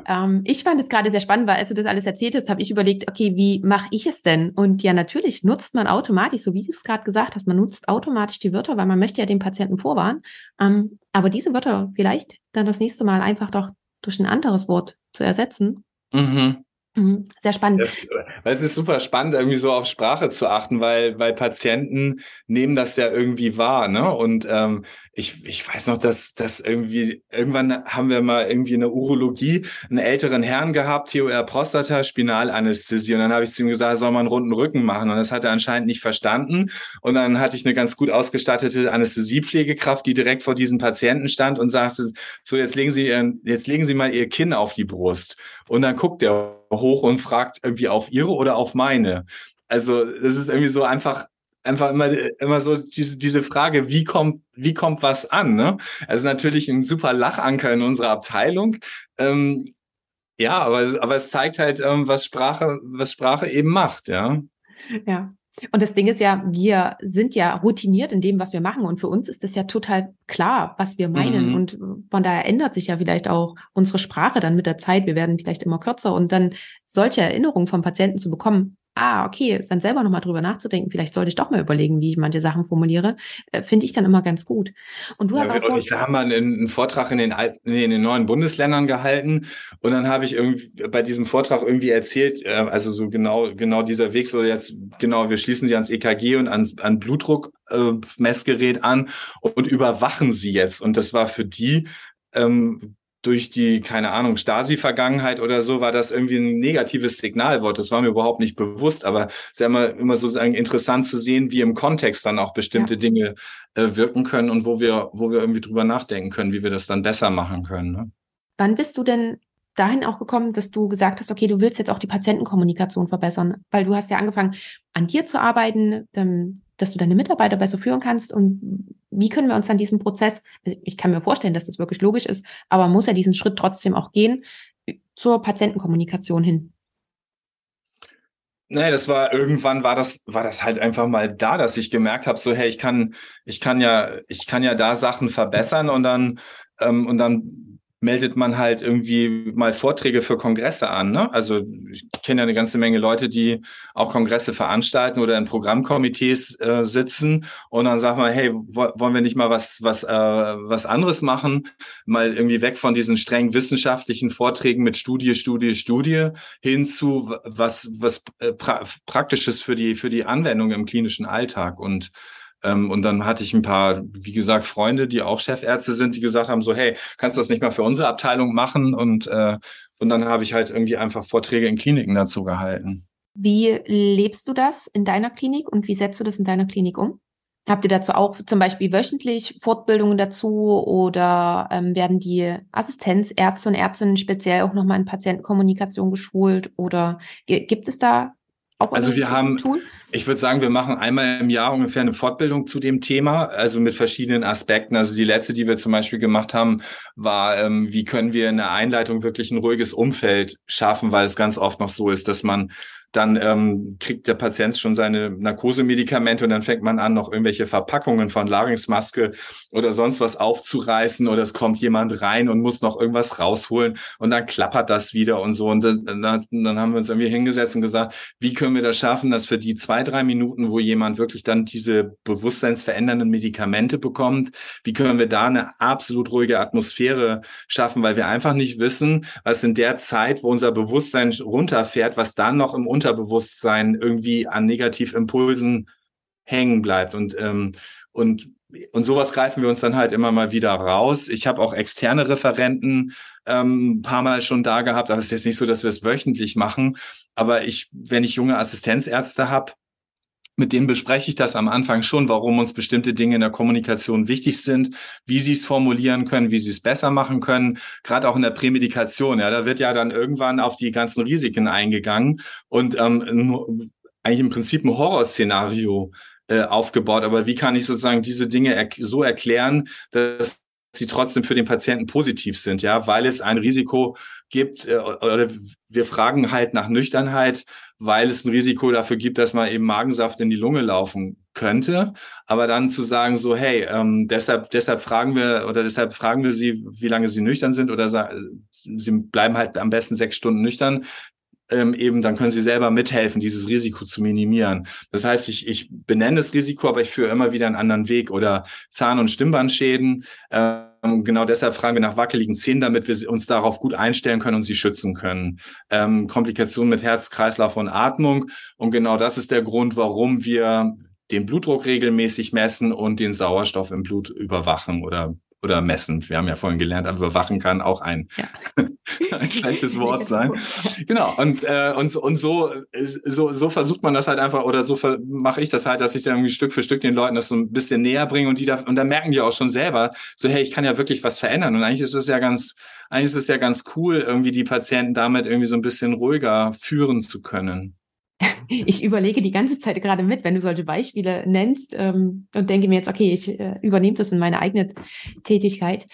Ähm, ich fand es gerade sehr spannend, weil als du das alles erzählt hast, habe ich überlegt, okay, wie mache ich es denn? Und ja, natürlich nutzt man automatisch, so wie du es gerade gesagt hast, man nutzt automatisch die Wörter, weil man möchte ja den Patienten vorwarnen. Ähm, aber diese Wörter vielleicht dann das nächste Mal einfach doch durch ein anderes Wort zu ersetzen. Mhm. Mhm, sehr spannend. Das,
es ist super spannend, irgendwie so auf Sprache zu achten, weil, weil Patienten nehmen das ja irgendwie wahr, ne? Und ähm, ich, ich weiß noch, dass, dass irgendwie, irgendwann haben wir mal irgendwie eine Urologie, einen älteren Herrn gehabt, TOR Prostata, Spinalanästhesie. Und dann habe ich zu ihm gesagt, soll man einen runden Rücken machen? Und das hat er anscheinend nicht verstanden. Und dann hatte ich eine ganz gut ausgestattete Anästhesiepflegekraft, die direkt vor diesem Patienten stand und sagte, so, jetzt legen Sie, ihren, jetzt legen Sie mal Ihr Kinn auf die Brust. Und dann guckt er hoch und fragt irgendwie auf ihre oder auf meine. Also es ist irgendwie so einfach einfach immer immer so diese diese Frage, wie kommt wie kommt was an? Ne? Also natürlich ein super Lachanker in unserer Abteilung. Ähm, ja, aber aber es zeigt halt, ähm, was Sprache was Sprache eben macht, ja.
Ja. Und das Ding ist ja, wir sind ja routiniert in dem, was wir machen. Und für uns ist es ja total klar, was wir meinen. Mhm. Und von daher ändert sich ja vielleicht auch unsere Sprache dann mit der Zeit. Wir werden vielleicht immer kürzer. Und dann solche Erinnerungen vom Patienten zu bekommen, ah, okay, dann selber nochmal drüber nachzudenken, vielleicht sollte ich doch mal überlegen, wie ich manche Sachen formuliere, äh, finde ich dann immer ganz gut.
Und du ja, hast auch. Wir, wir haben mal einen, einen Vortrag in den, alten, in den neuen Bundesländern gehalten und dann habe ich irgendwie bei diesem Vortrag irgendwie erzählt, äh, also so genau, genau dieser Weg so jetzt, genau, wir schließen sie ans EKG und ans, an Blutdruckmessgerät äh, an und überwachen sie jetzt. Und das war für die ähm, durch die, keine Ahnung, Stasi-Vergangenheit oder so, war das irgendwie ein negatives Signalwort. Das war mir überhaupt nicht bewusst, aber es ist ja immer, immer sozusagen interessant zu sehen, wie im Kontext dann auch bestimmte ja. Dinge äh, wirken können und wo wir, wo wir irgendwie drüber nachdenken können, wie wir das dann besser machen können. Ne?
Wann bist du denn dahin auch gekommen, dass du gesagt hast, okay, du willst jetzt auch die Patientenkommunikation verbessern, weil du hast ja angefangen, an dir zu arbeiten, dass du deine Mitarbeiter besser führen kannst und wie können wir uns an diesem Prozess, ich kann mir vorstellen, dass das wirklich logisch ist, aber muss ja diesen Schritt trotzdem auch gehen zur Patientenkommunikation hin?
Nee, das war irgendwann war das war das halt einfach mal da, dass ich gemerkt habe, so hey, ich kann ich kann ja ich kann ja da Sachen verbessern und dann ähm, und dann meldet man halt irgendwie mal Vorträge für Kongresse an. Ne? Also ich kenne ja eine ganze Menge Leute, die auch Kongresse veranstalten oder in Programmkomitees äh, sitzen und dann sagt man, hey, wollen wir nicht mal was was äh, was anderes machen? Mal irgendwie weg von diesen streng wissenschaftlichen Vorträgen mit Studie, Studie, Studie hin zu was was äh, pra praktisches für die für die Anwendung im klinischen Alltag und und dann hatte ich ein paar, wie gesagt, Freunde, die auch Chefärzte sind, die gesagt haben, so, hey, kannst du das nicht mal für unsere Abteilung machen? Und, äh, und dann habe ich halt irgendwie einfach Vorträge in Kliniken dazu gehalten.
Wie lebst du das in deiner Klinik und wie setzt du das in deiner Klinik um? Habt ihr dazu auch zum Beispiel wöchentlich Fortbildungen dazu oder ähm, werden die Assistenzärzte und Ärztinnen speziell auch nochmal in Patientenkommunikation geschult oder gibt es da
auch also wir haben, Tool? ich würde sagen, wir machen einmal im Jahr ungefähr eine Fortbildung zu dem Thema, also mit verschiedenen Aspekten. Also die letzte, die wir zum Beispiel gemacht haben, war, ähm, wie können wir in der Einleitung wirklich ein ruhiges Umfeld schaffen, weil es ganz oft noch so ist, dass man dann ähm, kriegt der Patient schon seine Narkosemedikamente und dann fängt man an, noch irgendwelche Verpackungen von Larynxmaske oder sonst was aufzureißen oder es kommt jemand rein und muss noch irgendwas rausholen und dann klappert das wieder und so. Und dann, dann haben wir uns irgendwie hingesetzt und gesagt, wie können wir das schaffen, dass für die zwei, drei Minuten, wo jemand wirklich dann diese bewusstseinsverändernden Medikamente bekommt, wie können wir da eine absolut ruhige Atmosphäre schaffen, weil wir einfach nicht wissen, was in der Zeit, wo unser Bewusstsein runterfährt, was dann noch im Unterbewusstsein irgendwie an Negativimpulsen hängen bleibt. Und, ähm, und, und sowas greifen wir uns dann halt immer mal wieder raus. Ich habe auch externe Referenten ähm, ein paar Mal schon da gehabt, aber es ist jetzt nicht so, dass wir es wöchentlich machen. Aber ich, wenn ich junge Assistenzärzte habe, mit denen bespreche ich das am Anfang schon, warum uns bestimmte Dinge in der Kommunikation wichtig sind, wie sie es formulieren können, wie sie es besser machen können, gerade auch in der Prämedikation. Ja, da wird ja dann irgendwann auf die ganzen Risiken eingegangen und ähm, eigentlich im Prinzip ein Horrorszenario äh, aufgebaut. Aber wie kann ich sozusagen diese Dinge er so erklären, dass sie trotzdem für den Patienten positiv sind, ja, weil es ein Risiko gibt, äh, oder wir fragen halt nach Nüchternheit, weil es ein Risiko dafür gibt, dass man eben Magensaft in die Lunge laufen könnte. Aber dann zu sagen, so, hey, ähm, deshalb, deshalb fragen wir oder deshalb fragen wir sie, wie lange sie nüchtern sind oder sie bleiben halt am besten sechs Stunden nüchtern. Ähm, eben, dann können sie selber mithelfen, dieses Risiko zu minimieren. Das heißt, ich, ich benenne das Risiko, aber ich führe immer wieder einen anderen Weg oder Zahn- und Stimmbandschäden. Äh, Genau deshalb fragen wir nach wackeligen Zähnen, damit wir uns darauf gut einstellen können und sie schützen können. Ähm, Komplikationen mit Herz, Kreislauf und Atmung. Und genau das ist der Grund, warum wir den Blutdruck regelmäßig messen und den Sauerstoff im Blut überwachen oder oder messen. Wir haben ja vorhin gelernt, aber überwachen kann auch ein, ja. ein schlechtes Wort sein. Genau. Und, äh, und, und so, so, so versucht man das halt einfach, oder so mache ich das halt, dass ich dann irgendwie Stück für Stück den Leuten das so ein bisschen näher bringe und die da, und dann merken die auch schon selber, so, hey, ich kann ja wirklich was verändern. Und eigentlich ist es ja ganz, eigentlich ist es ja ganz cool, irgendwie die Patienten damit irgendwie so ein bisschen ruhiger führen zu können.
Ich überlege die ganze Zeit gerade mit, wenn du solche Beispiele nennst ähm, und denke mir jetzt, okay, ich äh, übernehme das in meine eigene Tätigkeit.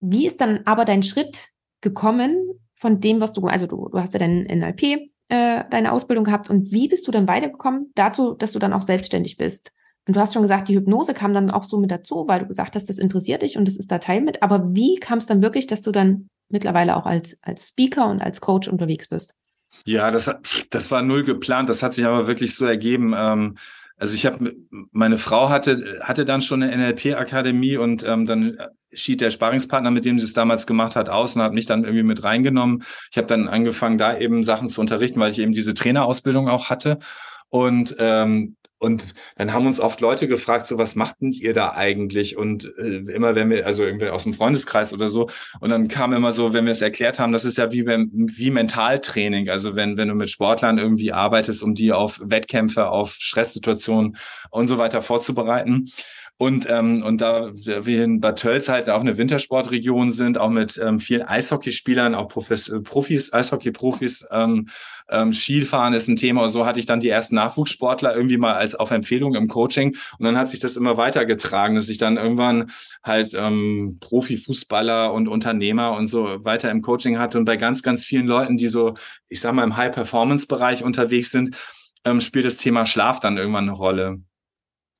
Wie ist dann aber dein Schritt gekommen von dem, was du, also du, du hast ja dein NLP äh, deine Ausbildung gehabt und wie bist du dann weitergekommen dazu, dass du dann auch selbstständig bist? Und du hast schon gesagt, die Hypnose kam dann auch so mit dazu, weil du gesagt hast, das interessiert dich und das ist da Teil mit. Aber wie kam es dann wirklich, dass du dann mittlerweile auch als, als Speaker und als Coach unterwegs bist?
Ja, das, das war null geplant. Das hat sich aber wirklich so ergeben. Ähm, also ich habe, meine Frau hatte, hatte dann schon eine NLP-Akademie und ähm, dann schied der Sparingspartner, mit dem sie es damals gemacht hat, aus und hat mich dann irgendwie mit reingenommen. Ich habe dann angefangen, da eben Sachen zu unterrichten, weil ich eben diese Trainerausbildung auch hatte. Und ähm, und dann haben uns oft Leute gefragt, so was macht denn ihr da eigentlich? Und äh, immer wenn wir, also irgendwie aus dem Freundeskreis oder so, und dann kam immer so, wenn wir es erklärt haben, das ist ja wie, wie Mentaltraining. Also wenn, wenn du mit Sportlern irgendwie arbeitest, um die auf Wettkämpfe, auf Stresssituationen und so weiter vorzubereiten. Und, ähm, und da wir in Bad Tölz halt auch eine Wintersportregion sind, auch mit ähm, vielen Eishockeyspielern, auch Profis, äh, Profis Eishockey-Profis, ähm, ähm, Skifahren ist ein Thema. So hatte ich dann die ersten Nachwuchssportler irgendwie mal als auf Empfehlung im Coaching. Und dann hat sich das immer weitergetragen, dass ich dann irgendwann halt ähm, Profifußballer und Unternehmer und so weiter im Coaching hatte. Und bei ganz, ganz vielen Leuten, die so, ich sag mal, im High-Performance-Bereich unterwegs sind, ähm, spielt das Thema Schlaf dann irgendwann eine Rolle.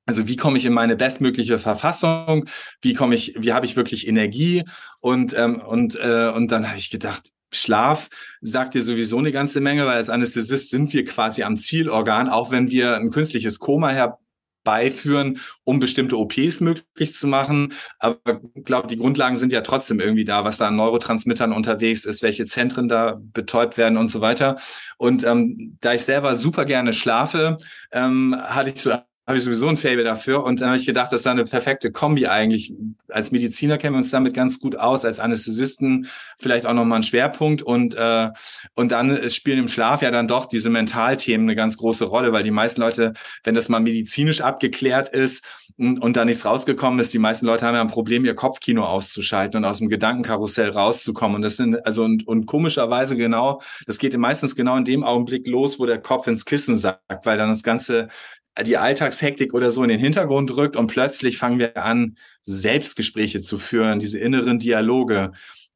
Also wie komme ich in meine bestmögliche Verfassung? Wie komme ich, wie habe ich wirklich Energie? Und ähm, und äh, und dann habe ich gedacht, Schlaf sagt dir sowieso eine ganze Menge, weil als Anästhesist sind wir quasi am Zielorgan, auch wenn wir ein künstliches Koma herbeiführen, um bestimmte OPs möglich zu machen. Aber ich glaube, die Grundlagen sind ja trotzdem irgendwie da, was da an Neurotransmittern unterwegs ist, welche Zentren da betäubt werden und so weiter. Und ähm, da ich selber super gerne schlafe, ähm, hatte ich so habe ich sowieso ein Fable dafür. Und dann habe ich gedacht, das ist eine perfekte Kombi eigentlich. Als Mediziner kennen wir uns damit ganz gut aus, als Anästhesisten vielleicht auch nochmal ein Schwerpunkt. Und, äh, und dann spielen im Schlaf ja dann doch diese Mentalthemen eine ganz große Rolle, weil die meisten Leute, wenn das mal medizinisch abgeklärt ist und, und da nichts rausgekommen ist, die meisten Leute haben ja ein Problem, ihr Kopfkino auszuschalten und aus dem Gedankenkarussell rauszukommen. Und das sind, also und, und komischerweise genau, das geht meistens genau in dem Augenblick los, wo der Kopf ins Kissen sagt, weil dann das ganze die Alltagshektik oder so in den Hintergrund rückt und plötzlich fangen wir an, Selbstgespräche zu führen, diese inneren Dialoge.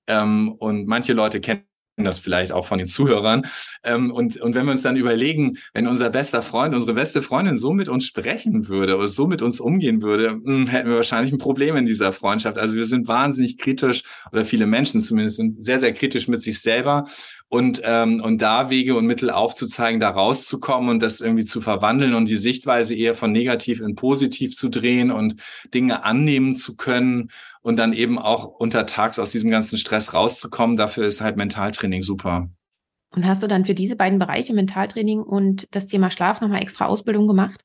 Ähm, und manche Leute kennen das vielleicht auch von den Zuhörern. Ähm, und, und wenn wir uns dann überlegen, wenn unser bester Freund, unsere beste Freundin so mit uns sprechen würde oder so mit uns umgehen würde, mh, hm, hätten wir wahrscheinlich ein Problem in dieser Freundschaft. Also wir sind wahnsinnig kritisch oder viele Menschen zumindest sind sehr, sehr kritisch mit sich selber und, ähm, und da Wege und Mittel aufzuzeigen, da rauszukommen und das irgendwie zu verwandeln und die Sichtweise eher von negativ in positiv zu drehen und Dinge annehmen zu können und dann eben auch untertags aus diesem ganzen Stress rauszukommen. Dafür ist halt Mentaltraining super.
Und hast du dann für diese beiden Bereiche Mentaltraining und das Thema Schlaf nochmal extra Ausbildung gemacht?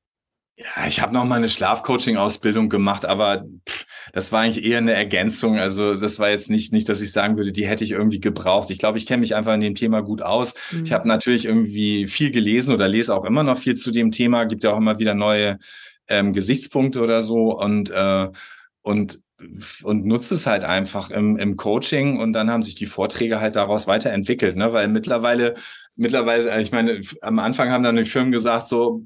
Ja, ich habe noch mal eine Schlafcoaching-Ausbildung gemacht, aber pff, das war eigentlich eher eine Ergänzung. Also das war jetzt nicht, nicht, dass ich sagen würde, die hätte ich irgendwie gebraucht. Ich glaube, ich kenne mich einfach in dem Thema gut aus. Mhm. Ich habe natürlich irgendwie viel gelesen oder lese auch immer noch viel zu dem Thema. Gibt ja auch immer wieder neue ähm, Gesichtspunkte oder so und äh, und und nutze es halt einfach im, im Coaching und dann haben sich die Vorträge halt daraus weiterentwickelt, ne? Weil mittlerweile, mittlerweile, ich meine, am Anfang haben dann die Firmen gesagt, so,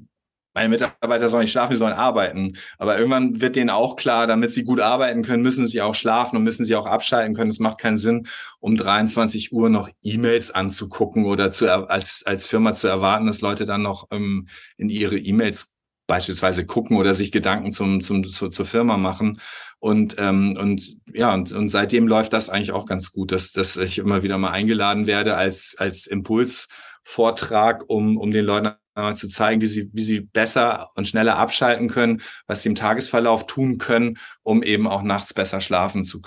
meine Mitarbeiter sollen nicht schlafen, die sollen arbeiten. Aber irgendwann wird denen auch klar, damit sie gut arbeiten können, müssen sie auch schlafen und müssen sie auch abschalten können. Es macht keinen Sinn, um 23 Uhr noch E-Mails anzugucken oder zu, als, als Firma zu erwarten, dass Leute dann noch ähm, in ihre E-Mails beispielsweise gucken oder sich Gedanken zum, zum, zu, zur Firma machen. Und, ähm, und ja, und, und seitdem läuft das eigentlich auch ganz gut, dass, dass ich immer wieder mal eingeladen werde als, als Impulsvortrag, um, um den Leuten äh, zu zeigen, wie sie, wie sie besser und schneller abschalten können, was sie im Tagesverlauf tun können, um eben auch nachts besser schlafen zu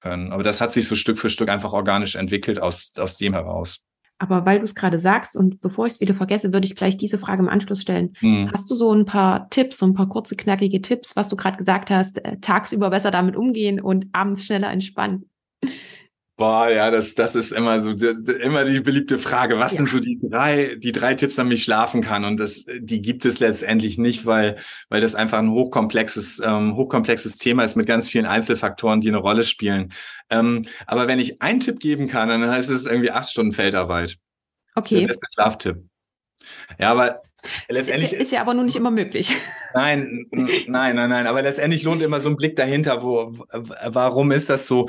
können. Aber das hat sich so Stück für Stück einfach organisch entwickelt aus, aus dem heraus.
Aber weil du es gerade sagst und bevor ich es wieder vergesse, würde ich gleich diese Frage im Anschluss stellen. Hm. Hast du so ein paar Tipps, so ein paar kurze, knackige Tipps, was du gerade gesagt hast, äh, tagsüber besser damit umgehen und abends schneller entspannen?
Boah, ja, das, das ist immer so, die, immer die beliebte Frage. Was ja. sind so die drei, die drei Tipps, damit ich schlafen kann? Und das, die gibt es letztendlich nicht, weil, weil das einfach ein hochkomplexes, ähm, hochkomplexes Thema ist mit ganz vielen Einzelfaktoren, die eine Rolle spielen. Ähm, aber wenn ich einen Tipp geben kann, dann heißt es irgendwie acht Stunden Feldarbeit. Okay. Das ist der beste Schlaftipp. Ja, aber letztendlich.
Ist ja, ist ja aber nun nicht immer möglich.
Nein, nein, nein, nein. Aber letztendlich lohnt immer so ein Blick dahinter, wo, warum ist das so?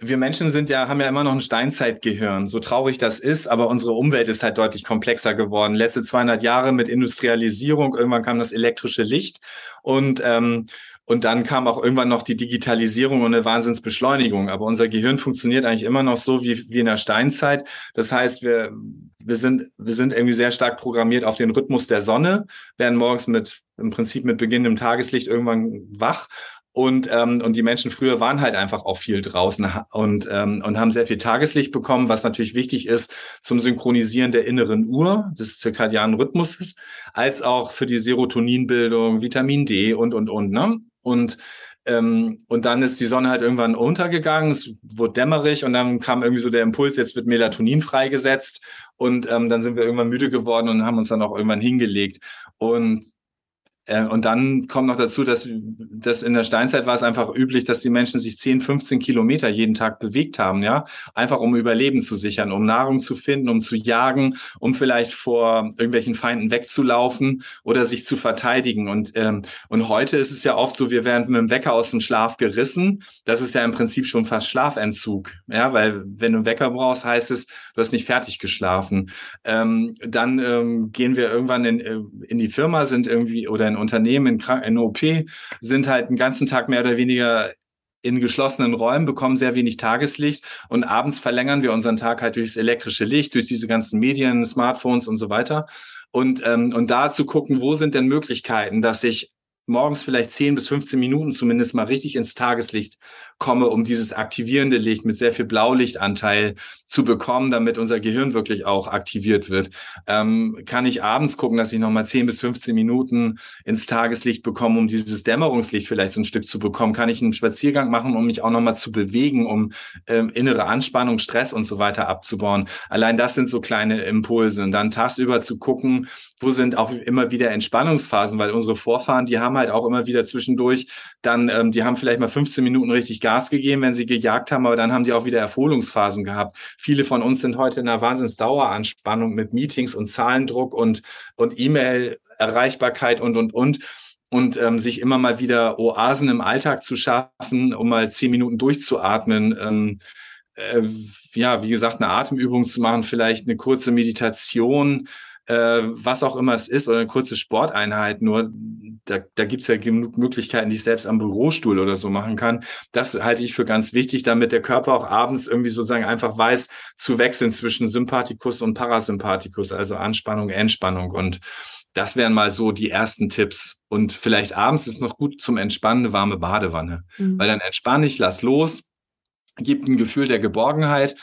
Wir Menschen sind ja, haben ja immer noch ein Steinzeitgehirn, so traurig das ist, aber unsere Umwelt ist halt deutlich komplexer geworden. Letzte 200 Jahre mit Industrialisierung, irgendwann kam das elektrische Licht und ähm, und dann kam auch irgendwann noch die Digitalisierung und eine Wahnsinnsbeschleunigung. Aber unser Gehirn funktioniert eigentlich immer noch so wie, wie in der Steinzeit. Das heißt, wir, wir, sind, wir sind irgendwie sehr stark programmiert auf den Rhythmus der Sonne, werden morgens mit im Prinzip mit beginnendem Tageslicht irgendwann wach und, ähm, und die Menschen früher waren halt einfach auch viel draußen und, ähm, und haben sehr viel Tageslicht bekommen, was natürlich wichtig ist zum Synchronisieren der inneren Uhr, des zirkadianen Rhythmuses, als auch für die Serotoninbildung, Vitamin D und, und, und. Ne? Und ähm, und dann ist die Sonne halt irgendwann untergegangen, es wurde dämmerig und dann kam irgendwie so der Impuls, jetzt wird Melatonin freigesetzt und ähm, dann sind wir irgendwann müde geworden und haben uns dann auch irgendwann hingelegt. Und und dann kommt noch dazu, dass, dass in der Steinzeit war es einfach üblich, dass die Menschen sich 10, 15 Kilometer jeden Tag bewegt haben, ja. Einfach um Überleben zu sichern, um Nahrung zu finden, um zu jagen, um vielleicht vor irgendwelchen Feinden wegzulaufen oder sich zu verteidigen. Und, ähm, und heute ist es ja oft so, wir werden mit dem Wecker aus dem Schlaf gerissen. Das ist ja im Prinzip schon fast Schlafentzug, ja, weil wenn du einen Wecker brauchst, heißt es, du hast nicht fertig geschlafen. Ähm, dann ähm, gehen wir irgendwann in, äh, in die Firma, sind irgendwie oder in Unternehmen in, in OP sind halt den ganzen Tag mehr oder weniger in geschlossenen Räumen, bekommen sehr wenig Tageslicht und abends verlängern wir unseren Tag halt durchs elektrische Licht, durch diese ganzen Medien, Smartphones und so weiter. Und, ähm, und da zu gucken, wo sind denn Möglichkeiten, dass ich morgens vielleicht 10 bis 15 Minuten zumindest mal richtig ins Tageslicht komme, um dieses aktivierende Licht mit sehr viel Blaulichtanteil zu bekommen, damit unser Gehirn wirklich auch aktiviert wird. Ähm, kann ich abends gucken, dass ich nochmal 10 bis 15 Minuten ins Tageslicht bekomme, um dieses Dämmerungslicht vielleicht so ein Stück zu bekommen? Kann ich einen Spaziergang machen, um mich auch nochmal zu bewegen, um ähm, innere Anspannung, Stress und so weiter abzubauen? Allein das sind so kleine Impulse. Und dann tagsüber zu gucken, wo sind auch immer wieder Entspannungsphasen, weil unsere Vorfahren, die haben halt auch immer wieder zwischendurch dann, ähm, die haben vielleicht mal 15 Minuten richtig Gas gegeben, wenn sie gejagt haben, aber dann haben die auch wieder Erholungsphasen gehabt. Viele von uns sind heute in einer Wahnsinnsdaueranspannung mit Meetings und Zahlendruck und, und E-Mail-Erreichbarkeit und, und, und und ähm, sich immer mal wieder Oasen im Alltag zu schaffen, um mal zehn Minuten durchzuatmen. Ähm, äh, ja, wie gesagt, eine Atemübung zu machen, vielleicht eine kurze Meditation, äh, was auch immer es ist, oder eine kurze Sporteinheit, nur da, da gibt es ja genug Möglichkeiten, die ich selbst am Bürostuhl oder so machen kann. Das halte ich für ganz wichtig, damit der Körper auch abends irgendwie sozusagen einfach weiß, zu wechseln zwischen Sympathikus und Parasympathikus, also Anspannung, Entspannung. Und das wären mal so die ersten Tipps. Und vielleicht abends ist noch gut zum Entspannen eine warme Badewanne, mhm. weil dann entspanne ich, lass los, gibt ein Gefühl der Geborgenheit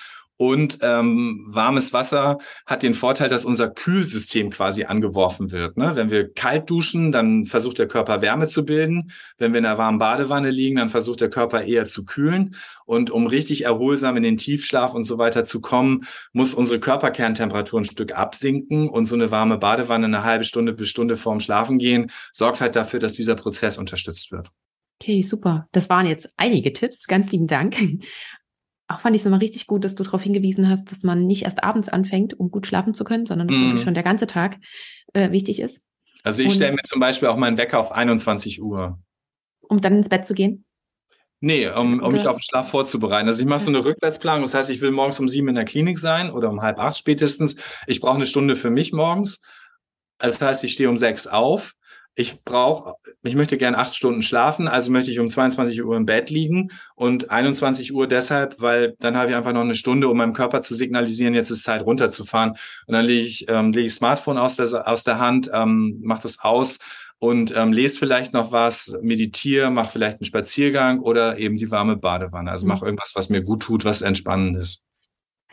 und ähm, warmes Wasser hat den Vorteil, dass unser Kühlsystem quasi angeworfen wird. Ne? Wenn wir kalt duschen, dann versucht der Körper Wärme zu bilden. Wenn wir in einer warmen Badewanne liegen, dann versucht der Körper eher zu kühlen. Und um richtig erholsam in den Tiefschlaf und so weiter zu kommen, muss unsere Körperkerntemperatur ein Stück absinken. Und so eine warme Badewanne eine halbe Stunde bis Stunde vorm Schlafen gehen sorgt halt dafür, dass dieser Prozess unterstützt wird.
Okay, super. Das waren jetzt einige Tipps. Ganz lieben Dank auch fand ich es nochmal richtig gut, dass du darauf hingewiesen hast, dass man nicht erst abends anfängt, um gut schlafen zu können, sondern dass mm. wirklich schon der ganze Tag äh, wichtig ist.
Also ich stelle mir zum Beispiel auch meinen Wecker auf 21 Uhr.
Um dann ins Bett zu gehen?
Nee, um, um mich auf den Schlaf vorzubereiten. Also ich mache so eine Rückwärtsplanung. Das heißt, ich will morgens um sieben in der Klinik sein oder um halb acht spätestens. Ich brauche eine Stunde für mich morgens. Also das heißt, ich stehe um sechs auf ich brauche, ich möchte gern acht Stunden schlafen, also möchte ich um 22 Uhr im Bett liegen und 21 Uhr deshalb, weil dann habe ich einfach noch eine Stunde, um meinem Körper zu signalisieren, jetzt ist Zeit runterzufahren. Und dann lege ich, ähm, lege ich Smartphone aus der, aus der Hand, ähm, mache das aus und ähm, lese vielleicht noch was, meditiere, mache vielleicht einen Spaziergang oder eben die warme Badewanne. Also mache irgendwas, was mir gut tut, was entspannend ist.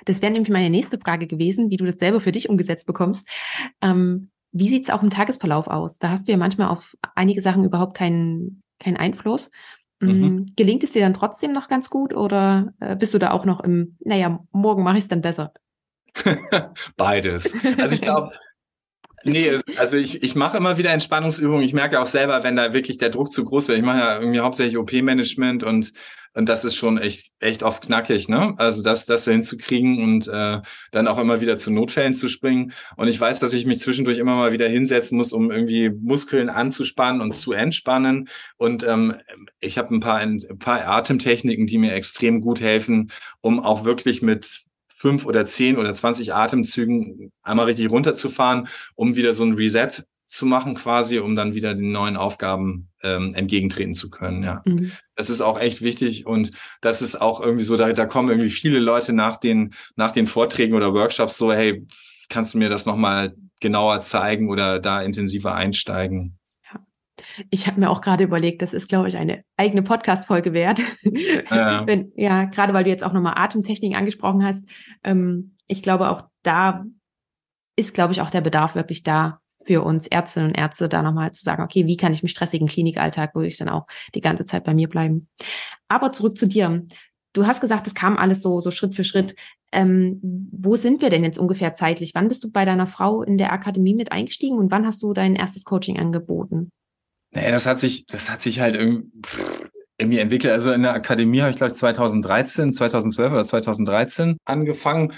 Das wäre nämlich meine nächste Frage gewesen, wie du das selber für dich umgesetzt bekommst. Ähm, wie sieht es auch im Tagesverlauf aus? Da hast du ja manchmal auf einige Sachen überhaupt keinen, keinen Einfluss. Mm, mhm. Gelingt es dir dann trotzdem noch ganz gut oder äh, bist du da auch noch im, naja, morgen mache ich es dann besser?
Beides. Also ich glaube, Nee, also ich, ich mache immer wieder Entspannungsübungen. Ich merke auch selber, wenn da wirklich der Druck zu groß wird. Ich mache ja irgendwie hauptsächlich OP-Management und und das ist schon echt, echt oft knackig, ne? Also das, das hinzukriegen und äh, dann auch immer wieder zu Notfällen zu springen. Und ich weiß, dass ich mich zwischendurch immer mal wieder hinsetzen muss, um irgendwie Muskeln anzuspannen und zu entspannen. Und ähm, ich habe ein paar, ein paar Atemtechniken, die mir extrem gut helfen, um auch wirklich mit fünf oder zehn oder zwanzig Atemzügen einmal richtig runterzufahren, um wieder so ein Reset zu machen quasi, um dann wieder den neuen Aufgaben ähm, entgegentreten zu können. Ja, mhm. das ist auch echt wichtig und das ist auch irgendwie so, da, da kommen irgendwie viele Leute nach den nach den Vorträgen oder Workshops so, hey, kannst du mir das noch mal genauer zeigen oder da intensiver einsteigen?
Ich habe mir auch gerade überlegt, das ist, glaube ich, eine eigene Podcast-Folge wert. Ja. Wenn, ja, gerade weil du jetzt auch nochmal Atemtechnik angesprochen hast. Ähm, ich glaube, auch da ist, glaube ich, auch der Bedarf wirklich da, für uns Ärztinnen und Ärzte da nochmal zu sagen, okay, wie kann ich im stressigen Klinikalltag wirklich dann auch die ganze Zeit bei mir bleiben? Aber zurück zu dir. Du hast gesagt, es kam alles so, so Schritt für Schritt. Ähm, wo sind wir denn jetzt ungefähr zeitlich? Wann bist du bei deiner Frau in der Akademie mit eingestiegen und wann hast du dein erstes Coaching angeboten?
Naja, das hat sich, das hat sich halt irgendwie, entwickelt. Also in der Akademie habe ich, glaube ich, 2013, 2012 oder 2013 angefangen.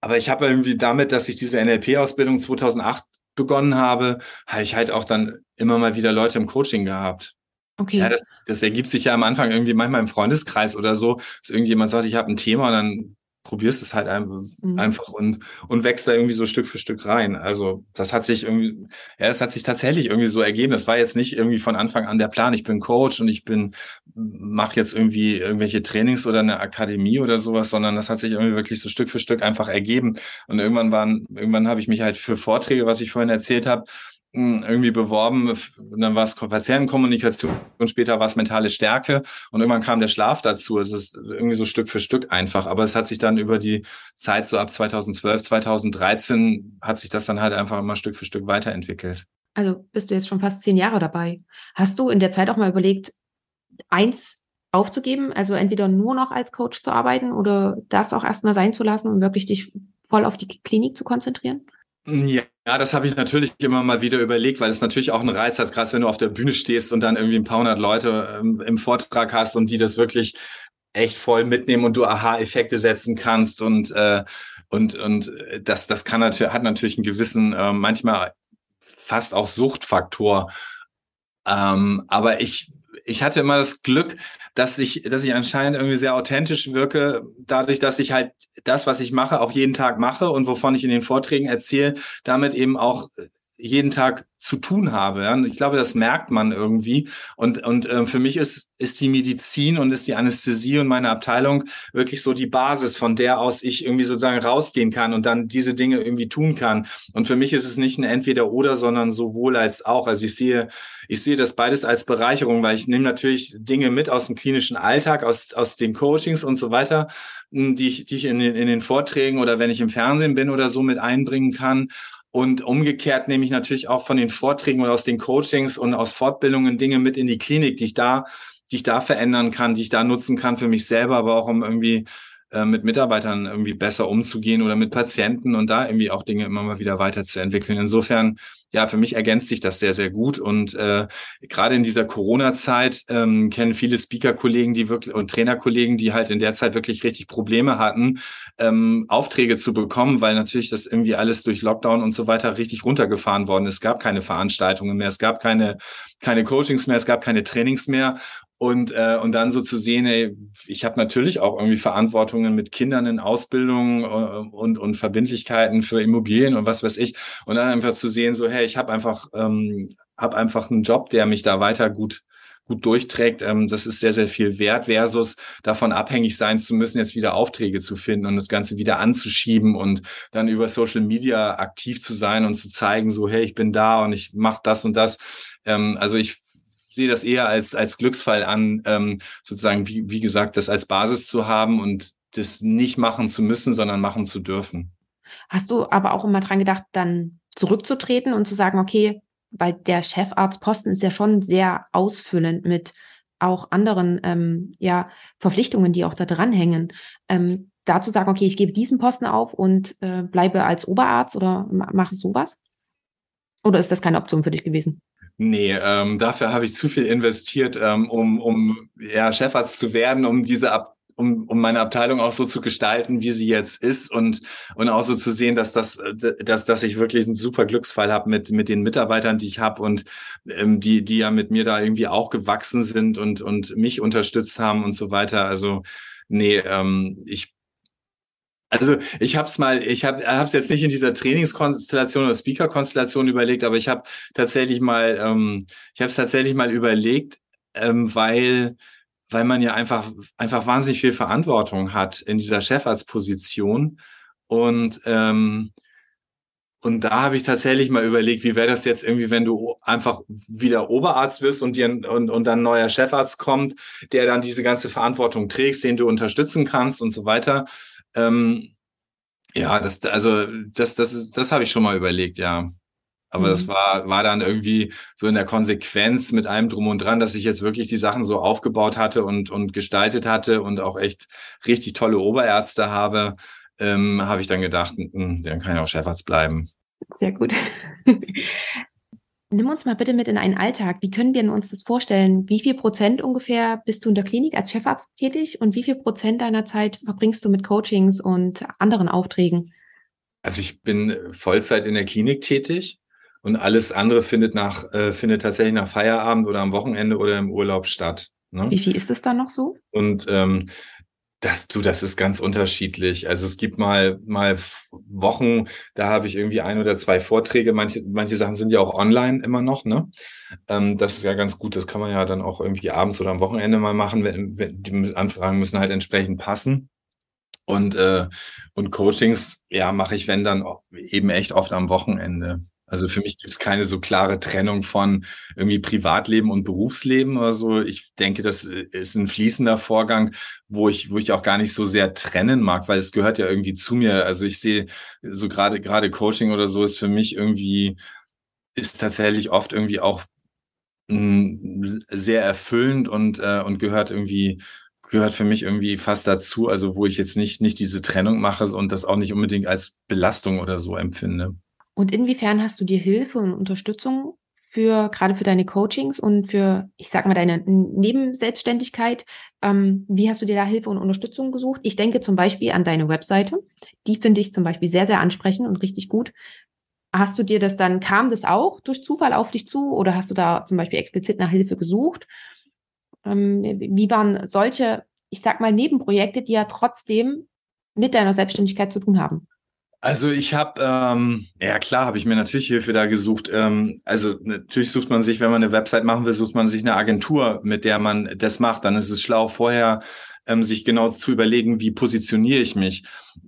Aber ich habe irgendwie damit, dass ich diese NLP-Ausbildung 2008 begonnen habe, habe ich halt auch dann immer mal wieder Leute im Coaching gehabt. Okay. Ja, das, das ergibt sich ja am Anfang irgendwie manchmal im Freundeskreis oder so, dass irgendjemand sagt, ich habe ein Thema und dann probierst es halt mhm. einfach und, und wächst da irgendwie so Stück für Stück rein. Also das hat sich irgendwie, ja, das hat sich tatsächlich irgendwie so ergeben. Das war jetzt nicht irgendwie von Anfang an der Plan. Ich bin Coach und ich bin, mache jetzt irgendwie irgendwelche Trainings oder eine Akademie oder sowas, sondern das hat sich irgendwie wirklich so Stück für Stück einfach ergeben. Und irgendwann waren, irgendwann habe ich mich halt für Vorträge, was ich vorhin erzählt habe, irgendwie beworben. Dann war es Patientenkommunikation und später war es mentale Stärke und irgendwann kam der Schlaf dazu. Es ist irgendwie so Stück für Stück einfach. Aber es hat sich dann über die Zeit so ab 2012, 2013 hat sich das dann halt einfach immer Stück für Stück weiterentwickelt.
Also bist du jetzt schon fast zehn Jahre dabei. Hast du in der Zeit auch mal überlegt, eins aufzugeben, also entweder nur noch als Coach zu arbeiten oder das auch erstmal sein zu lassen und wirklich dich voll auf die Klinik zu konzentrieren?
Ja, das habe ich natürlich immer mal wieder überlegt, weil es natürlich auch einen Reiz hat, gerade wenn du auf der Bühne stehst und dann irgendwie ein paar hundert Leute ähm, im Vortrag hast und die das wirklich echt voll mitnehmen und du Aha-Effekte setzen kannst und äh, und und das das kann natürlich hat natürlich einen gewissen äh, manchmal fast auch Suchtfaktor. Ähm, aber ich ich hatte immer das Glück, dass ich, dass ich anscheinend irgendwie sehr authentisch wirke, dadurch, dass ich halt das, was ich mache, auch jeden Tag mache und wovon ich in den Vorträgen erzähle, damit eben auch jeden Tag zu tun habe. Ja? Und ich glaube, das merkt man irgendwie. Und, und äh, für mich ist, ist die Medizin und ist die Anästhesie und meine Abteilung wirklich so die Basis, von der aus ich irgendwie sozusagen rausgehen kann und dann diese Dinge irgendwie tun kann. Und für mich ist es nicht ein Entweder-Oder, sondern sowohl als auch. Also ich sehe, ich sehe das beides als Bereicherung, weil ich nehme natürlich Dinge mit aus dem klinischen Alltag, aus, aus den Coachings und so weiter, die ich, die ich in den, in den Vorträgen oder wenn ich im Fernsehen bin oder so mit einbringen kann. Und umgekehrt nehme ich natürlich auch von den Vorträgen und aus den Coachings und aus Fortbildungen Dinge mit in die Klinik, die ich da, die ich da verändern kann, die ich da nutzen kann für mich selber, aber auch um irgendwie äh, mit Mitarbeitern irgendwie besser umzugehen oder mit Patienten und da irgendwie auch Dinge immer mal wieder weiterzuentwickeln. Insofern ja, für mich ergänzt sich das sehr, sehr gut. Und äh, gerade in dieser Corona-Zeit ähm, kennen viele Speaker-Kollegen, die wirklich und Trainerkollegen, die halt in der Zeit wirklich richtig Probleme hatten, ähm, Aufträge zu bekommen, weil natürlich das irgendwie alles durch Lockdown und so weiter richtig runtergefahren worden ist. Es gab keine Veranstaltungen mehr, es gab keine, keine Coachings mehr, es gab keine Trainings mehr. Und, äh, und dann so zu sehen, ey, ich habe natürlich auch irgendwie Verantwortungen mit Kindern in Ausbildung äh, und, und Verbindlichkeiten für Immobilien und was weiß ich. Und dann einfach zu sehen, so, hey, ich habe einfach, ähm, hab einfach einen Job, der mich da weiter gut gut durchträgt, ähm, das ist sehr, sehr viel wert, versus davon abhängig sein zu müssen, jetzt wieder Aufträge zu finden und das Ganze wieder anzuschieben und dann über Social Media aktiv zu sein und zu zeigen, so, hey, ich bin da und ich mache das und das. Ähm, also ich sehe das eher als, als Glücksfall an, ähm, sozusagen, wie, wie gesagt, das als Basis zu haben und das nicht machen zu müssen, sondern machen zu dürfen.
Hast du aber auch immer dran gedacht, dann zurückzutreten und zu sagen, okay, weil der Chefarztposten ist ja schon sehr ausfüllend mit auch anderen ähm, ja, Verpflichtungen, die auch da dranhängen. Ähm, da zu sagen, okay, ich gebe diesen Posten auf und äh, bleibe als Oberarzt oder mache sowas? Oder ist das keine Option für dich gewesen?
Nee, ähm, dafür habe ich zu viel investiert, ähm, um, um ja, Chefarzt zu werden, um diese Ab um, um meine Abteilung auch so zu gestalten, wie sie jetzt ist und, und auch so zu sehen, dass das, dass, dass ich wirklich einen super Glücksfall habe mit, mit den Mitarbeitern, die ich habe und ähm, die, die ja mit mir da irgendwie auch gewachsen sind und, und mich unterstützt haben und so weiter. Also nee, ähm, ich also ich habe es mal, ich habe es jetzt nicht in dieser Trainingskonstellation oder Speaker-Konstellation überlegt, aber ich habe tatsächlich mal, ähm, ich habe es tatsächlich mal überlegt, ähm, weil weil man ja einfach einfach wahnsinnig viel Verantwortung hat in dieser Chefarztposition und ähm, und da habe ich tatsächlich mal überlegt, wie wäre das jetzt irgendwie, wenn du einfach wieder Oberarzt wirst und dir und, und dann ein neuer Chefarzt kommt, der dann diese ganze Verantwortung trägt, den du unterstützen kannst und so weiter. Ähm, ja, das, also das, das, das habe ich schon mal überlegt, ja. Aber mhm. das war, war dann irgendwie so in der Konsequenz mit allem drum und dran, dass ich jetzt wirklich die Sachen so aufgebaut hatte und, und gestaltet hatte und auch echt richtig tolle Oberärzte habe, ähm, habe ich dann gedacht, mh, dann kann ich auch Chefarzt bleiben.
Sehr gut. Nimm uns mal bitte mit in einen Alltag. Wie können wir uns das vorstellen? Wie viel Prozent ungefähr bist du in der Klinik als Chefarzt tätig und wie viel Prozent deiner Zeit verbringst du mit Coachings und anderen Aufträgen?
Also ich bin Vollzeit in der Klinik tätig und alles andere findet nach äh, findet tatsächlich nach Feierabend oder am Wochenende oder im Urlaub statt.
Ne? Wie viel ist es dann noch so?
Und ähm, das, du, das ist ganz unterschiedlich. Also es gibt mal, mal Wochen, da habe ich irgendwie ein oder zwei Vorträge. Manche, manche Sachen sind ja auch online immer noch, ne? Ähm, das ist ja ganz gut. Das kann man ja dann auch irgendwie abends oder am Wochenende mal machen. Wenn, wenn die Anfragen müssen halt entsprechend passen. Und, äh, und Coachings, ja, mache ich, wenn dann eben echt oft am Wochenende. Also für mich gibt es keine so klare Trennung von irgendwie Privatleben und Berufsleben oder so. Ich denke, das ist ein fließender Vorgang, wo ich, wo ich auch gar nicht so sehr trennen mag, weil es gehört ja irgendwie zu mir. Also ich sehe so gerade, gerade Coaching oder so ist für mich irgendwie, ist tatsächlich oft irgendwie auch hm, sehr erfüllend und, äh, und gehört irgendwie gehört für mich irgendwie fast dazu, also wo ich jetzt nicht, nicht diese Trennung mache und das auch nicht unbedingt als Belastung oder so empfinde.
Und inwiefern hast du dir Hilfe und Unterstützung für gerade für deine Coachings und für, ich sag mal, deine Nebenselbstständigkeit? Ähm, wie hast du dir da Hilfe und Unterstützung gesucht? Ich denke zum Beispiel an deine Webseite. Die finde ich zum Beispiel sehr, sehr ansprechend und richtig gut. Hast du dir das dann, kam das auch durch Zufall auf dich zu oder hast du da zum Beispiel explizit nach Hilfe gesucht? Ähm, wie waren solche, ich sag mal, Nebenprojekte, die ja trotzdem mit deiner Selbstständigkeit zu tun haben?
Also ich habe, ähm, ja klar, habe ich mir natürlich Hilfe da gesucht. Ähm, also natürlich sucht man sich, wenn man eine Website machen will, sucht man sich eine Agentur, mit der man das macht. Dann ist es schlau, vorher ähm, sich genau zu überlegen, wie positioniere ich mich.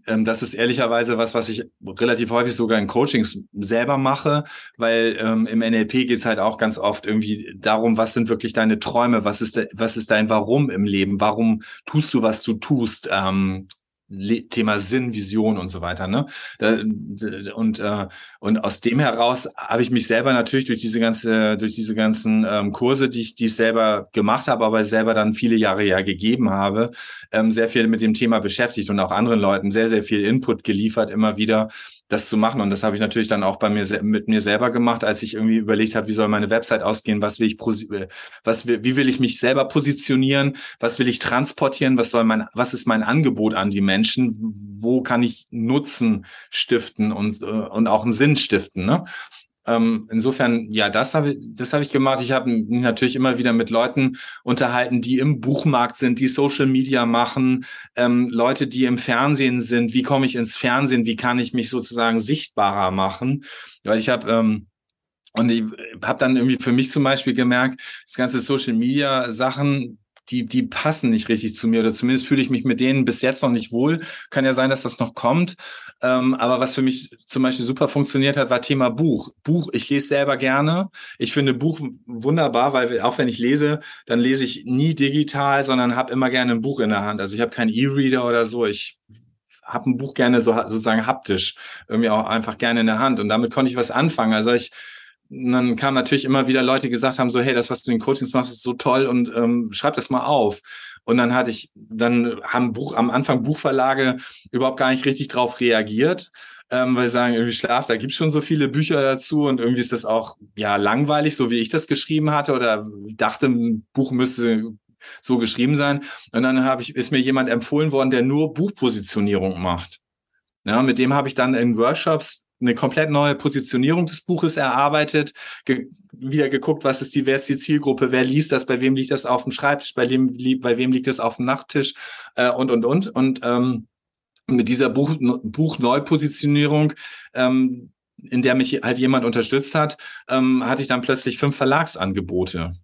Ähm, das ist ehrlicherweise was, was ich relativ häufig sogar in Coachings selber mache, weil ähm, im NLP geht es halt auch ganz oft irgendwie darum, was sind wirklich deine Träume, was ist, de, was ist dein Warum im Leben, warum tust du, was du tust. Ähm, Thema Sinn, Vision und so weiter. Ne? Und, äh, und aus dem heraus habe ich mich selber natürlich durch diese ganze, durch diese ganzen ähm, Kurse, die ich, die ich selber gemacht habe, aber selber dann viele Jahre ja gegeben habe, ähm, sehr viel mit dem Thema beschäftigt und auch anderen Leuten sehr, sehr viel Input geliefert, immer wieder das zu machen. Und das habe ich natürlich dann auch bei mir mit mir selber gemacht, als ich irgendwie überlegt habe, wie soll meine Website ausgehen, was will ich, was will, wie will ich mich selber positionieren, was will ich transportieren, was soll mein, was ist mein Angebot an die Menschen, wo kann ich Nutzen stiften und, äh, und auch einen Sinn stiften. Ne? Ähm, insofern, ja, das habe ich, das habe ich gemacht. Ich habe mich natürlich immer wieder mit Leuten unterhalten, die im Buchmarkt sind, die Social Media machen, ähm, Leute, die im Fernsehen sind. Wie komme ich ins Fernsehen? Wie kann ich mich sozusagen sichtbarer machen? Weil ich habe ähm, und ich habe dann irgendwie für mich zum Beispiel gemerkt, das ganze Social Media Sachen, die, die passen nicht richtig zu mir oder zumindest fühle ich mich mit denen bis jetzt noch nicht wohl. Kann ja sein, dass das noch kommt. Ähm, aber was für mich zum Beispiel super funktioniert hat, war Thema Buch. Buch, ich lese selber gerne. Ich finde Buch wunderbar, weil auch wenn ich lese, dann lese ich nie digital, sondern habe immer gerne ein Buch in der Hand. Also ich habe keinen E-Reader oder so. Ich habe ein Buch gerne so sozusagen haptisch, irgendwie auch einfach gerne in der Hand. Und damit konnte ich was anfangen. Also ich und dann kam natürlich immer wieder Leute, die gesagt haben, so, hey, das, was du in Coachings machst, ist so toll und ähm, schreib das mal auf. Und dann hatte ich, dann haben Buch, am Anfang Buchverlage überhaupt gar nicht richtig drauf reagiert. ähm, weil sie sagen, irgendwie Schlaf, da gibt's schon so viele Bücher dazu und irgendwie ist das auch ja langweilig, so wie ich das geschrieben hatte oder dachte, ein Buch müsste so geschrieben sein. Und dann habe ich, ist mir jemand empfohlen worden, der nur Buchpositionierung macht. Ja, mit dem habe ich dann in Workshops eine komplett neue Positionierung des Buches erarbeitet, ge wieder geguckt, was ist die, wer ist die Zielgruppe, wer liest das, bei wem liegt das auf dem Schreibtisch, bei wem, bei wem liegt das auf dem Nachttisch äh, und und und und ähm, mit dieser Buch, Buchneupositionierung ähm, in der mich halt jemand unterstützt hat, ähm, hatte ich dann plötzlich fünf Verlagsangebote.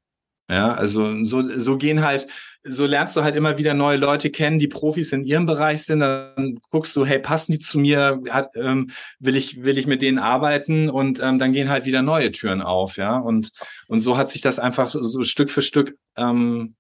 Ja, also so, so gehen halt, so lernst du halt immer wieder neue Leute kennen, die Profis in ihrem Bereich sind. Dann guckst du, hey, passen die zu mir? Hat, ähm, will ich, will ich mit denen arbeiten? Und ähm, dann gehen halt wieder neue Türen auf, ja. Und und so hat sich das einfach so Stück für Stück ähm,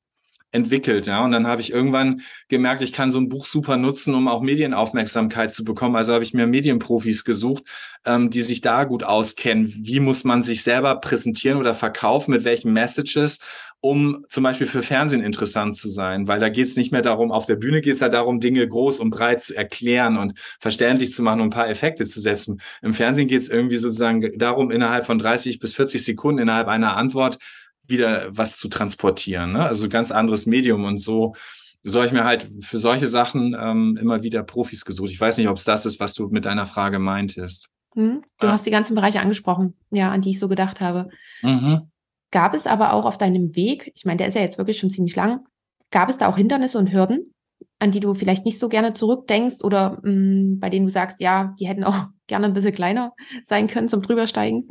entwickelt, ja. Und dann habe ich irgendwann gemerkt, ich kann so ein Buch super nutzen, um auch Medienaufmerksamkeit zu bekommen. Also habe ich mir Medienprofis gesucht, ähm, die sich da gut auskennen. Wie muss man sich selber präsentieren oder verkaufen, mit welchen Messages, um zum Beispiel für Fernsehen interessant zu sein. Weil da geht es nicht mehr darum, auf der Bühne geht es ja darum, Dinge groß und breit zu erklären und verständlich zu machen und ein paar Effekte zu setzen. Im Fernsehen geht es irgendwie sozusagen darum, innerhalb von 30 bis 40 Sekunden, innerhalb einer Antwort wieder was zu transportieren. Ne? Also ganz anderes Medium und so. So habe ich mir halt für solche Sachen ähm, immer wieder Profis gesucht. Ich weiß nicht, ob es das ist, was du mit deiner Frage meintest.
Mhm. Du ja. hast die ganzen Bereiche angesprochen, ja, an die ich so gedacht habe. Mhm. Gab es aber auch auf deinem Weg, ich meine, der ist ja jetzt wirklich schon ziemlich lang, gab es da auch Hindernisse und Hürden, an die du vielleicht nicht so gerne zurückdenkst oder mh, mm, bei denen du sagst, ja, die hätten auch gerne ein bisschen kleiner sein können zum Drübersteigen?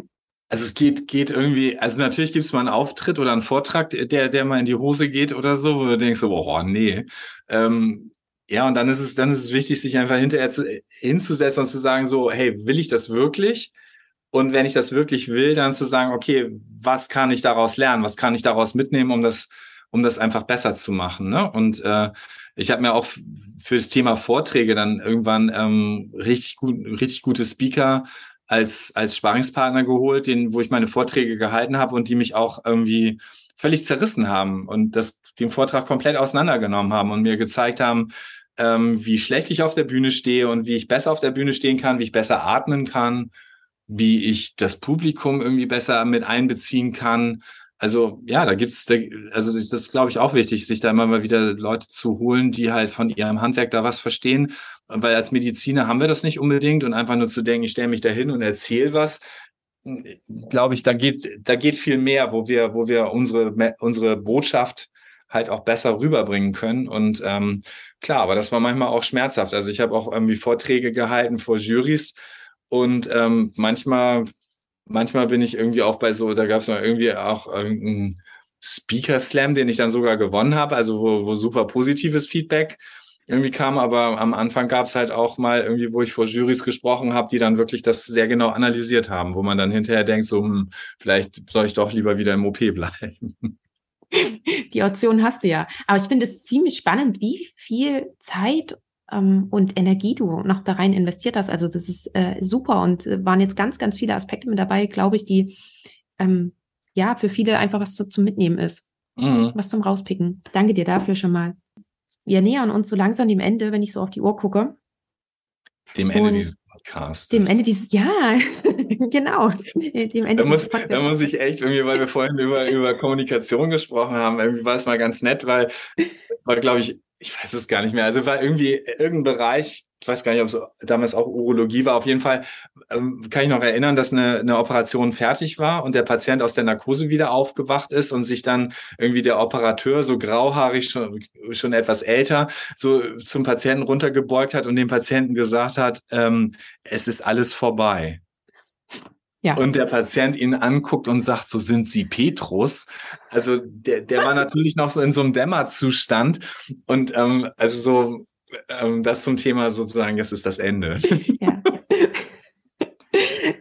Also es geht, geht irgendwie, also natürlich gibt es mal einen Auftritt oder einen Vortrag, der, der mal in die Hose geht oder so, wo du denkst, so, oh nee. Ähm, ja, und dann ist es, dann ist es wichtig, sich einfach hinterher zu, hinzusetzen und zu sagen, so, hey, will ich das wirklich? Und wenn ich das wirklich will, dann zu sagen, okay, was kann ich daraus lernen? Was kann ich daraus mitnehmen, um das, um das einfach besser zu machen? Ne? Und äh, ich habe mir auch für das Thema Vorträge dann irgendwann ähm, richtig gut, richtig gute Speaker als, als Sparingspartner geholt, den, wo ich meine Vorträge gehalten habe und die mich auch irgendwie völlig zerrissen haben und das, den Vortrag komplett auseinandergenommen haben und mir gezeigt haben, ähm, wie schlecht ich auf der Bühne stehe und wie ich besser auf der Bühne stehen kann, wie ich besser atmen kann, wie ich das Publikum irgendwie besser mit einbeziehen kann also ja, da gibt's, also das ist, glaube ich, auch wichtig, sich da immer mal wieder Leute zu holen, die halt von ihrem Handwerk da was verstehen. Weil als Mediziner haben wir das nicht unbedingt und einfach nur zu denken, ich stelle mich da hin und erzähle was, glaube ich, da geht, da geht viel mehr, wo wir, wo wir unsere, unsere Botschaft halt auch besser rüberbringen können. Und ähm, klar, aber das war manchmal auch schmerzhaft. Also ich habe auch irgendwie Vorträge gehalten vor Jurys und ähm, manchmal manchmal bin ich irgendwie auch bei so, da gab es mal irgendwie auch irgendeinen Speaker Slam, den ich dann sogar gewonnen habe, also wo, wo super positives Feedback irgendwie kam, aber am Anfang gab es halt auch mal irgendwie, wo ich vor Jurys gesprochen habe, die dann wirklich das sehr genau analysiert haben, wo man dann hinterher denkt, so, hm, vielleicht soll ich doch lieber wieder im OP bleiben.
Die Option hast du ja. Aber ich finde es ziemlich spannend, wie viel Zeit ähm, und Energie du noch da rein investiert hast. Also das ist äh, super und äh, waren jetzt ganz, ganz viele Aspekte mit dabei, glaube ich, die ähm, ja für viele einfach was zu, zum Mitnehmen ist. Mhm. Was zum Rauspicken. Danke dir dafür schon mal. Wir nähern uns so langsam dem Ende, wenn ich so auf die Uhr gucke.
Dem Ende und dieses Podcasts.
Dem Ende dieses, ja, genau.
Dem Ende da, muss, da muss ich echt irgendwie, weil wir vorhin über, über Kommunikation gesprochen haben, irgendwie war es mal ganz nett, weil, weil glaube ich, ich weiß es gar nicht mehr. Also war irgendwie irgendein Bereich, ich weiß gar nicht, ob es damals auch Urologie war. Auf jeden Fall ähm, kann ich noch erinnern, dass eine, eine Operation fertig war und der Patient aus der Narkose wieder aufgewacht ist und sich dann irgendwie der Operateur, so grauhaarig, schon, schon etwas älter, so zum Patienten runtergebeugt hat und dem Patienten gesagt hat, ähm, es ist alles vorbei. Ja. Und der Patient ihn anguckt und sagt, so sind Sie Petrus. Also der, der war natürlich noch so in so einem Dämmerzustand. Und ähm, also so, ähm, das zum Thema sozusagen, das ist das Ende. Ja.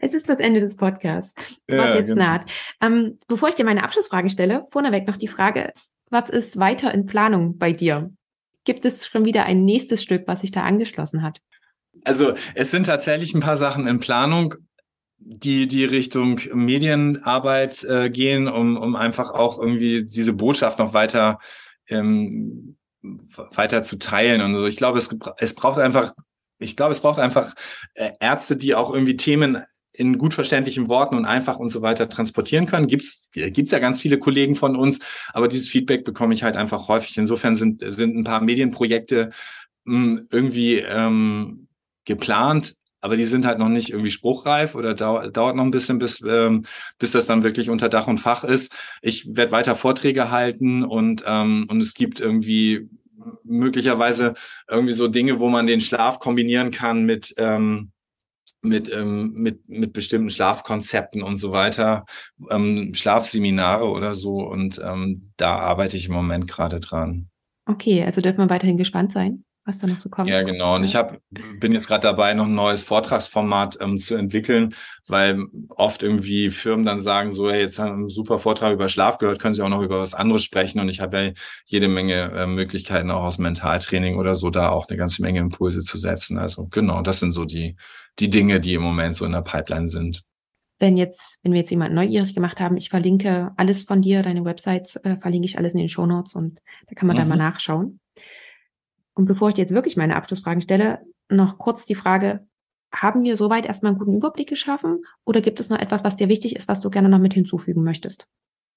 Es ist das Ende des Podcasts, was ja, jetzt genau. naht. Ähm, bevor ich dir meine Abschlussfragen stelle, vorneweg noch die Frage, was ist weiter in Planung bei dir? Gibt es schon wieder ein nächstes Stück, was sich da angeschlossen hat?
Also es sind tatsächlich ein paar Sachen in Planung die die Richtung Medienarbeit äh, gehen, um, um einfach auch irgendwie diese Botschaft noch weiter ähm, weiter zu teilen und so. Ich glaube, es, es braucht einfach ich glaube, es braucht einfach äh, Ärzte, die auch irgendwie Themen in gut verständlichen Worten und einfach und so weiter transportieren können. Gibt's gibt's ja ganz viele Kollegen von uns, aber dieses Feedback bekomme ich halt einfach häufig. Insofern sind sind ein paar Medienprojekte mh, hm, irgendwie ähm, geplant, aber die sind halt noch nicht irgendwie spruchreif oder dau dauert noch ein bisschen, bis, ähm, bis das dann wirklich unter Dach und Fach ist. Ich werde weiter Vorträge halten und, ähm, und es gibt irgendwie möglicherweise irgendwie so Dinge, wo man den Schlaf kombinieren kann mit, ähm, mit, ähm, mit, mit bestimmten Schlafkonzepten und so weiter, ähm, Schlafseminare oder so. Und ähm, da arbeite ich im Moment gerade dran.
Okay, also dürfen wir weiterhin gespannt sein was da noch so kommt.
Ja, genau. Und ich hab, bin jetzt gerade dabei, noch ein neues Vortragsformat ähm, zu entwickeln, weil oft irgendwie Firmen dann sagen, so, hey, jetzt haben wir einen super Vortrag über Schlaf gehört, können Sie auch noch über was anderes sprechen. Und ich habe ja jede Menge äh, Möglichkeiten auch aus Mentaltraining oder so, da auch eine ganze Menge Impulse zu setzen. Also genau, das sind so die, die Dinge, die im Moment so in der Pipeline sind.
Wenn jetzt, wenn wir jetzt jemanden neugierig gemacht haben, ich verlinke alles von dir, deine Websites, äh, verlinke ich alles in den Show Notes und da kann man mhm. dann mal nachschauen. Und bevor ich dir jetzt wirklich meine Abschlussfragen stelle, noch kurz die Frage, haben wir soweit erstmal einen guten Überblick geschaffen oder gibt es noch etwas, was dir wichtig ist, was du gerne noch mit hinzufügen möchtest?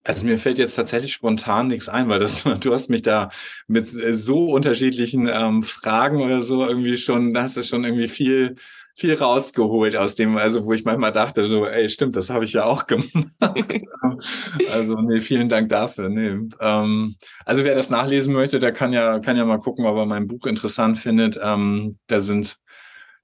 Also mir fällt jetzt tatsächlich spontan nichts ein, weil das, du hast mich da mit so unterschiedlichen ähm, Fragen oder so irgendwie schon, da hast du schon irgendwie viel viel rausgeholt aus dem, also wo ich manchmal dachte, so, ey, stimmt, das habe ich ja auch gemacht. also, nee, vielen Dank dafür. Nee. Ähm, also wer das nachlesen möchte, der kann ja, kann ja mal gucken, ob er mein Buch interessant findet. Ähm, da sind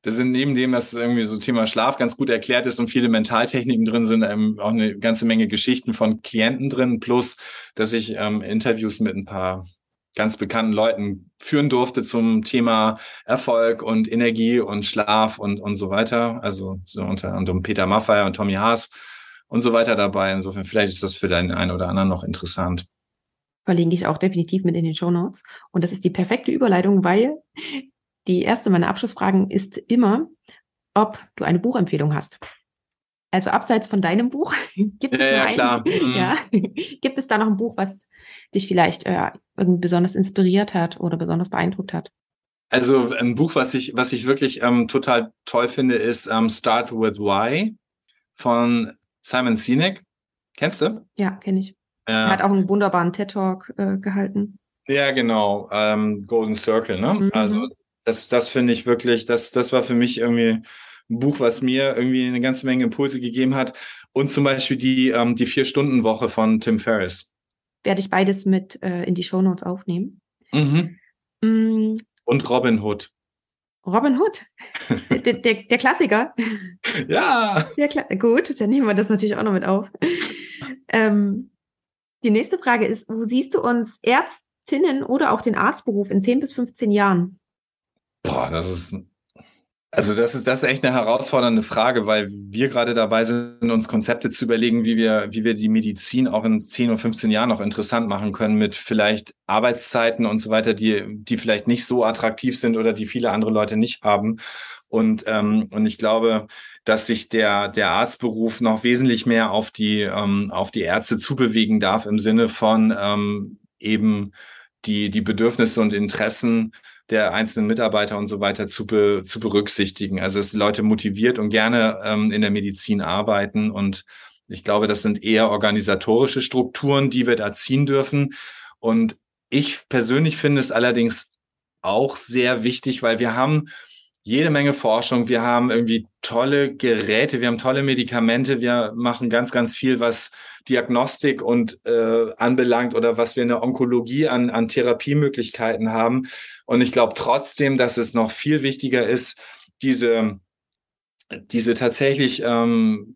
da sind neben dem, dass irgendwie so Thema Schlaf ganz gut erklärt ist und viele Mentaltechniken drin sind, ähm, auch eine ganze Menge Geschichten von Klienten drin, plus dass ich ähm, Interviews mit ein paar ganz bekannten Leuten führen durfte zum Thema Erfolg und Energie und Schlaf und, und so weiter. Also so unter anderem Peter Maffay und Tommy Haas und so weiter dabei. Insofern vielleicht ist das für den einen oder anderen noch interessant.
Verlinke ich auch definitiv mit in den Show Notes. Und das ist die perfekte Überleitung, weil die erste meiner Abschlussfragen ist immer, ob du eine Buchempfehlung hast. Also abseits von deinem Buch, gibt es ja, ja, ein, mhm. ja, gibt es da noch ein Buch, was dich vielleicht äh, irgendwie besonders inspiriert hat oder besonders beeindruckt hat?
Also ein Buch, was ich, was ich wirklich ähm, total toll finde, ist ähm, Start with Why von Simon Sinek. Kennst du?
Ja, kenne ich. Ja. Er hat auch einen wunderbaren TED-Talk äh, gehalten.
Ja, genau. Ähm, Golden Circle, ne? Mhm. Also das, das finde ich wirklich, das, das war für mich irgendwie ein Buch, was mir irgendwie eine ganze Menge Impulse gegeben hat. Und zum Beispiel die, ähm, die Vier-Stunden-Woche von Tim Ferriss
werde ich beides mit äh, in die Show Notes aufnehmen.
Mhm. Mm. Und Robin Hood.
Robin Hood, der, der, der, Klassiker.
Ja.
Der Kla Gut, dann nehmen wir das natürlich auch noch mit auf. Ähm, die nächste Frage ist, wo siehst du uns Ärztinnen oder auch den Arztberuf in 10 bis 15 Jahren?
Boah, das ist also das ist, das ist echt eine herausfordernde Frage, weil wir gerade dabei sind, uns Konzepte zu überlegen, wie wir, wie wir die Medizin auch in 10 oder 15 Jahren noch interessant machen können mit vielleicht Arbeitszeiten und so weiter, die, die vielleicht nicht so attraktiv sind oder die viele andere Leute nicht haben. Und, ähm, und ich glaube, dass sich der, der Arztberuf noch wesentlich mehr auf die, ähm, auf die Ärzte zubewegen darf im Sinne von ähm, eben die, die Bedürfnisse und Interessen der einzelnen Mitarbeiter und so weiter zu, be, zu berücksichtigen. Also dass Leute motiviert und gerne ähm, in der Medizin arbeiten. Und ich glaube, das sind eher organisatorische Strukturen, die wir da ziehen dürfen. Und ich persönlich finde es allerdings auch sehr wichtig, weil wir haben jede Menge Forschung. Wir haben irgendwie tolle Geräte, wir haben tolle Medikamente, wir machen ganz, ganz viel, was Diagnostik und äh, anbelangt oder was wir in der Onkologie an, an Therapiemöglichkeiten haben. Und ich glaube trotzdem, dass es noch viel wichtiger ist, diese, diese tatsächlich ähm,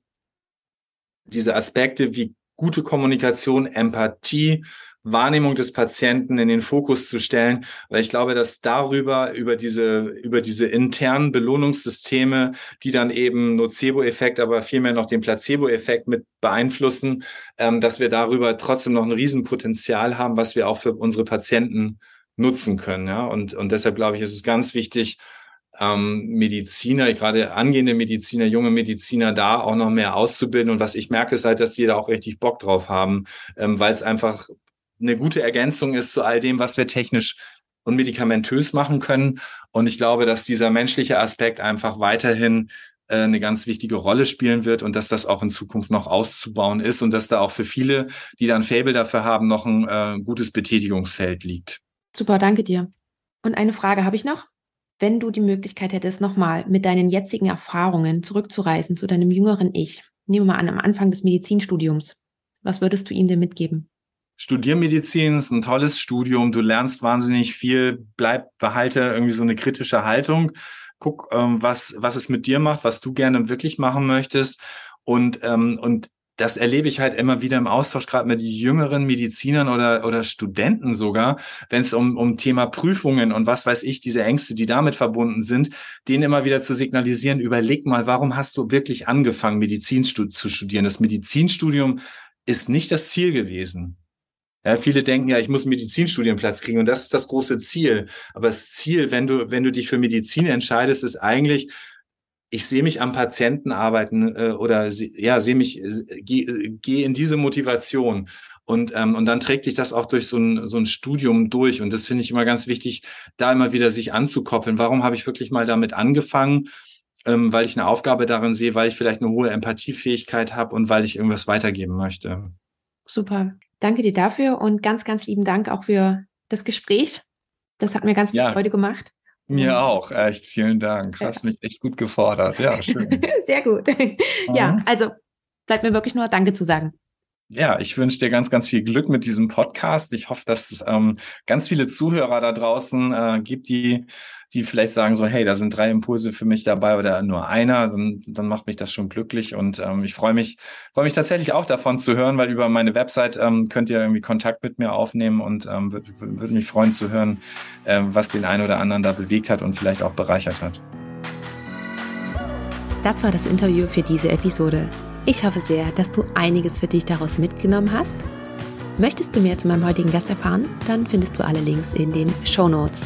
diese Aspekte wie gute Kommunikation, Empathie, Wahrnehmung des Patienten in den Fokus zu stellen, weil ich glaube, dass darüber, über diese, über diese internen Belohnungssysteme, die dann eben Nocebo-Effekt, aber vielmehr noch den Placebo-Effekt mit beeinflussen, ähm, dass wir darüber trotzdem noch ein Riesenpotenzial haben, was wir auch für unsere Patienten nutzen können. Ja? Und, und deshalb glaube ich, ist es ganz wichtig, ähm, Mediziner, gerade angehende Mediziner, junge Mediziner da auch noch mehr auszubilden. Und was ich merke, ist halt, dass die da auch richtig Bock drauf haben, ähm, weil es einfach eine gute Ergänzung ist zu all dem, was wir technisch und medikamentös machen können. Und ich glaube, dass dieser menschliche Aspekt einfach weiterhin äh, eine ganz wichtige Rolle spielen wird und dass das auch in Zukunft noch auszubauen ist und dass da auch für viele, die dann Fable dafür haben, noch ein äh, gutes Betätigungsfeld liegt.
Super, danke dir. Und eine Frage habe ich noch. Wenn du die Möglichkeit hättest, nochmal mit deinen jetzigen Erfahrungen zurückzureisen zu deinem jüngeren Ich, nehmen wir mal an, am Anfang des Medizinstudiums, was würdest du ihm denn mitgeben?
Studiermedizin ist ein tolles Studium. Du lernst wahnsinnig viel. Bleib, behalte irgendwie so eine kritische Haltung. Guck, ähm, was, was es mit dir macht, was du gerne wirklich machen möchtest. Und, ähm, und das erlebe ich halt immer wieder im Austausch, gerade mit jüngeren Medizinern oder, oder Studenten sogar, wenn es um, um Thema Prüfungen und was weiß ich, diese Ängste, die damit verbunden sind, denen immer wieder zu signalisieren, überleg mal, warum hast du wirklich angefangen, Medizin zu studieren? Das Medizinstudium ist nicht das Ziel gewesen. Ja, viele denken ja, ich muss einen Medizinstudienplatz kriegen und das ist das große Ziel. Aber das Ziel, wenn du, wenn du dich für Medizin entscheidest, ist eigentlich, ich sehe mich am Patienten arbeiten äh, oder ja, sehe mich, gehe geh in diese Motivation. Und, ähm, und dann trägt dich das auch durch so ein, so ein Studium durch. Und das finde ich immer ganz wichtig, da immer wieder sich anzukoppeln. Warum habe ich wirklich mal damit angefangen? Ähm, weil ich eine Aufgabe darin sehe, weil ich vielleicht eine hohe Empathiefähigkeit habe und weil ich irgendwas weitergeben möchte.
Super. Danke dir dafür und ganz, ganz lieben Dank auch für das Gespräch. Das hat mir ganz viel ja. Freude gemacht.
Mir auch, echt vielen Dank. Du hast mich echt gut gefordert. Ja, schön.
Sehr gut. Ja, mhm. also bleibt mir wirklich nur Danke zu sagen.
Ja, ich wünsche dir ganz, ganz viel Glück mit diesem Podcast. Ich hoffe, dass es ähm, ganz viele Zuhörer da draußen äh, gibt, die die vielleicht sagen so, hey, da sind drei Impulse für mich dabei oder nur einer, dann, dann macht mich das schon glücklich. Und ähm, ich freue mich, freue mich tatsächlich auch davon zu hören, weil über meine Website ähm, könnt ihr irgendwie Kontakt mit mir aufnehmen und ähm, würde würd mich freuen zu hören, äh, was den einen oder anderen da bewegt hat und vielleicht auch bereichert hat.
Das war das Interview für diese Episode. Ich hoffe sehr, dass du einiges für dich daraus mitgenommen hast. Möchtest du mehr zu meinem heutigen Gast erfahren? Dann findest du alle Links in den Show Notes.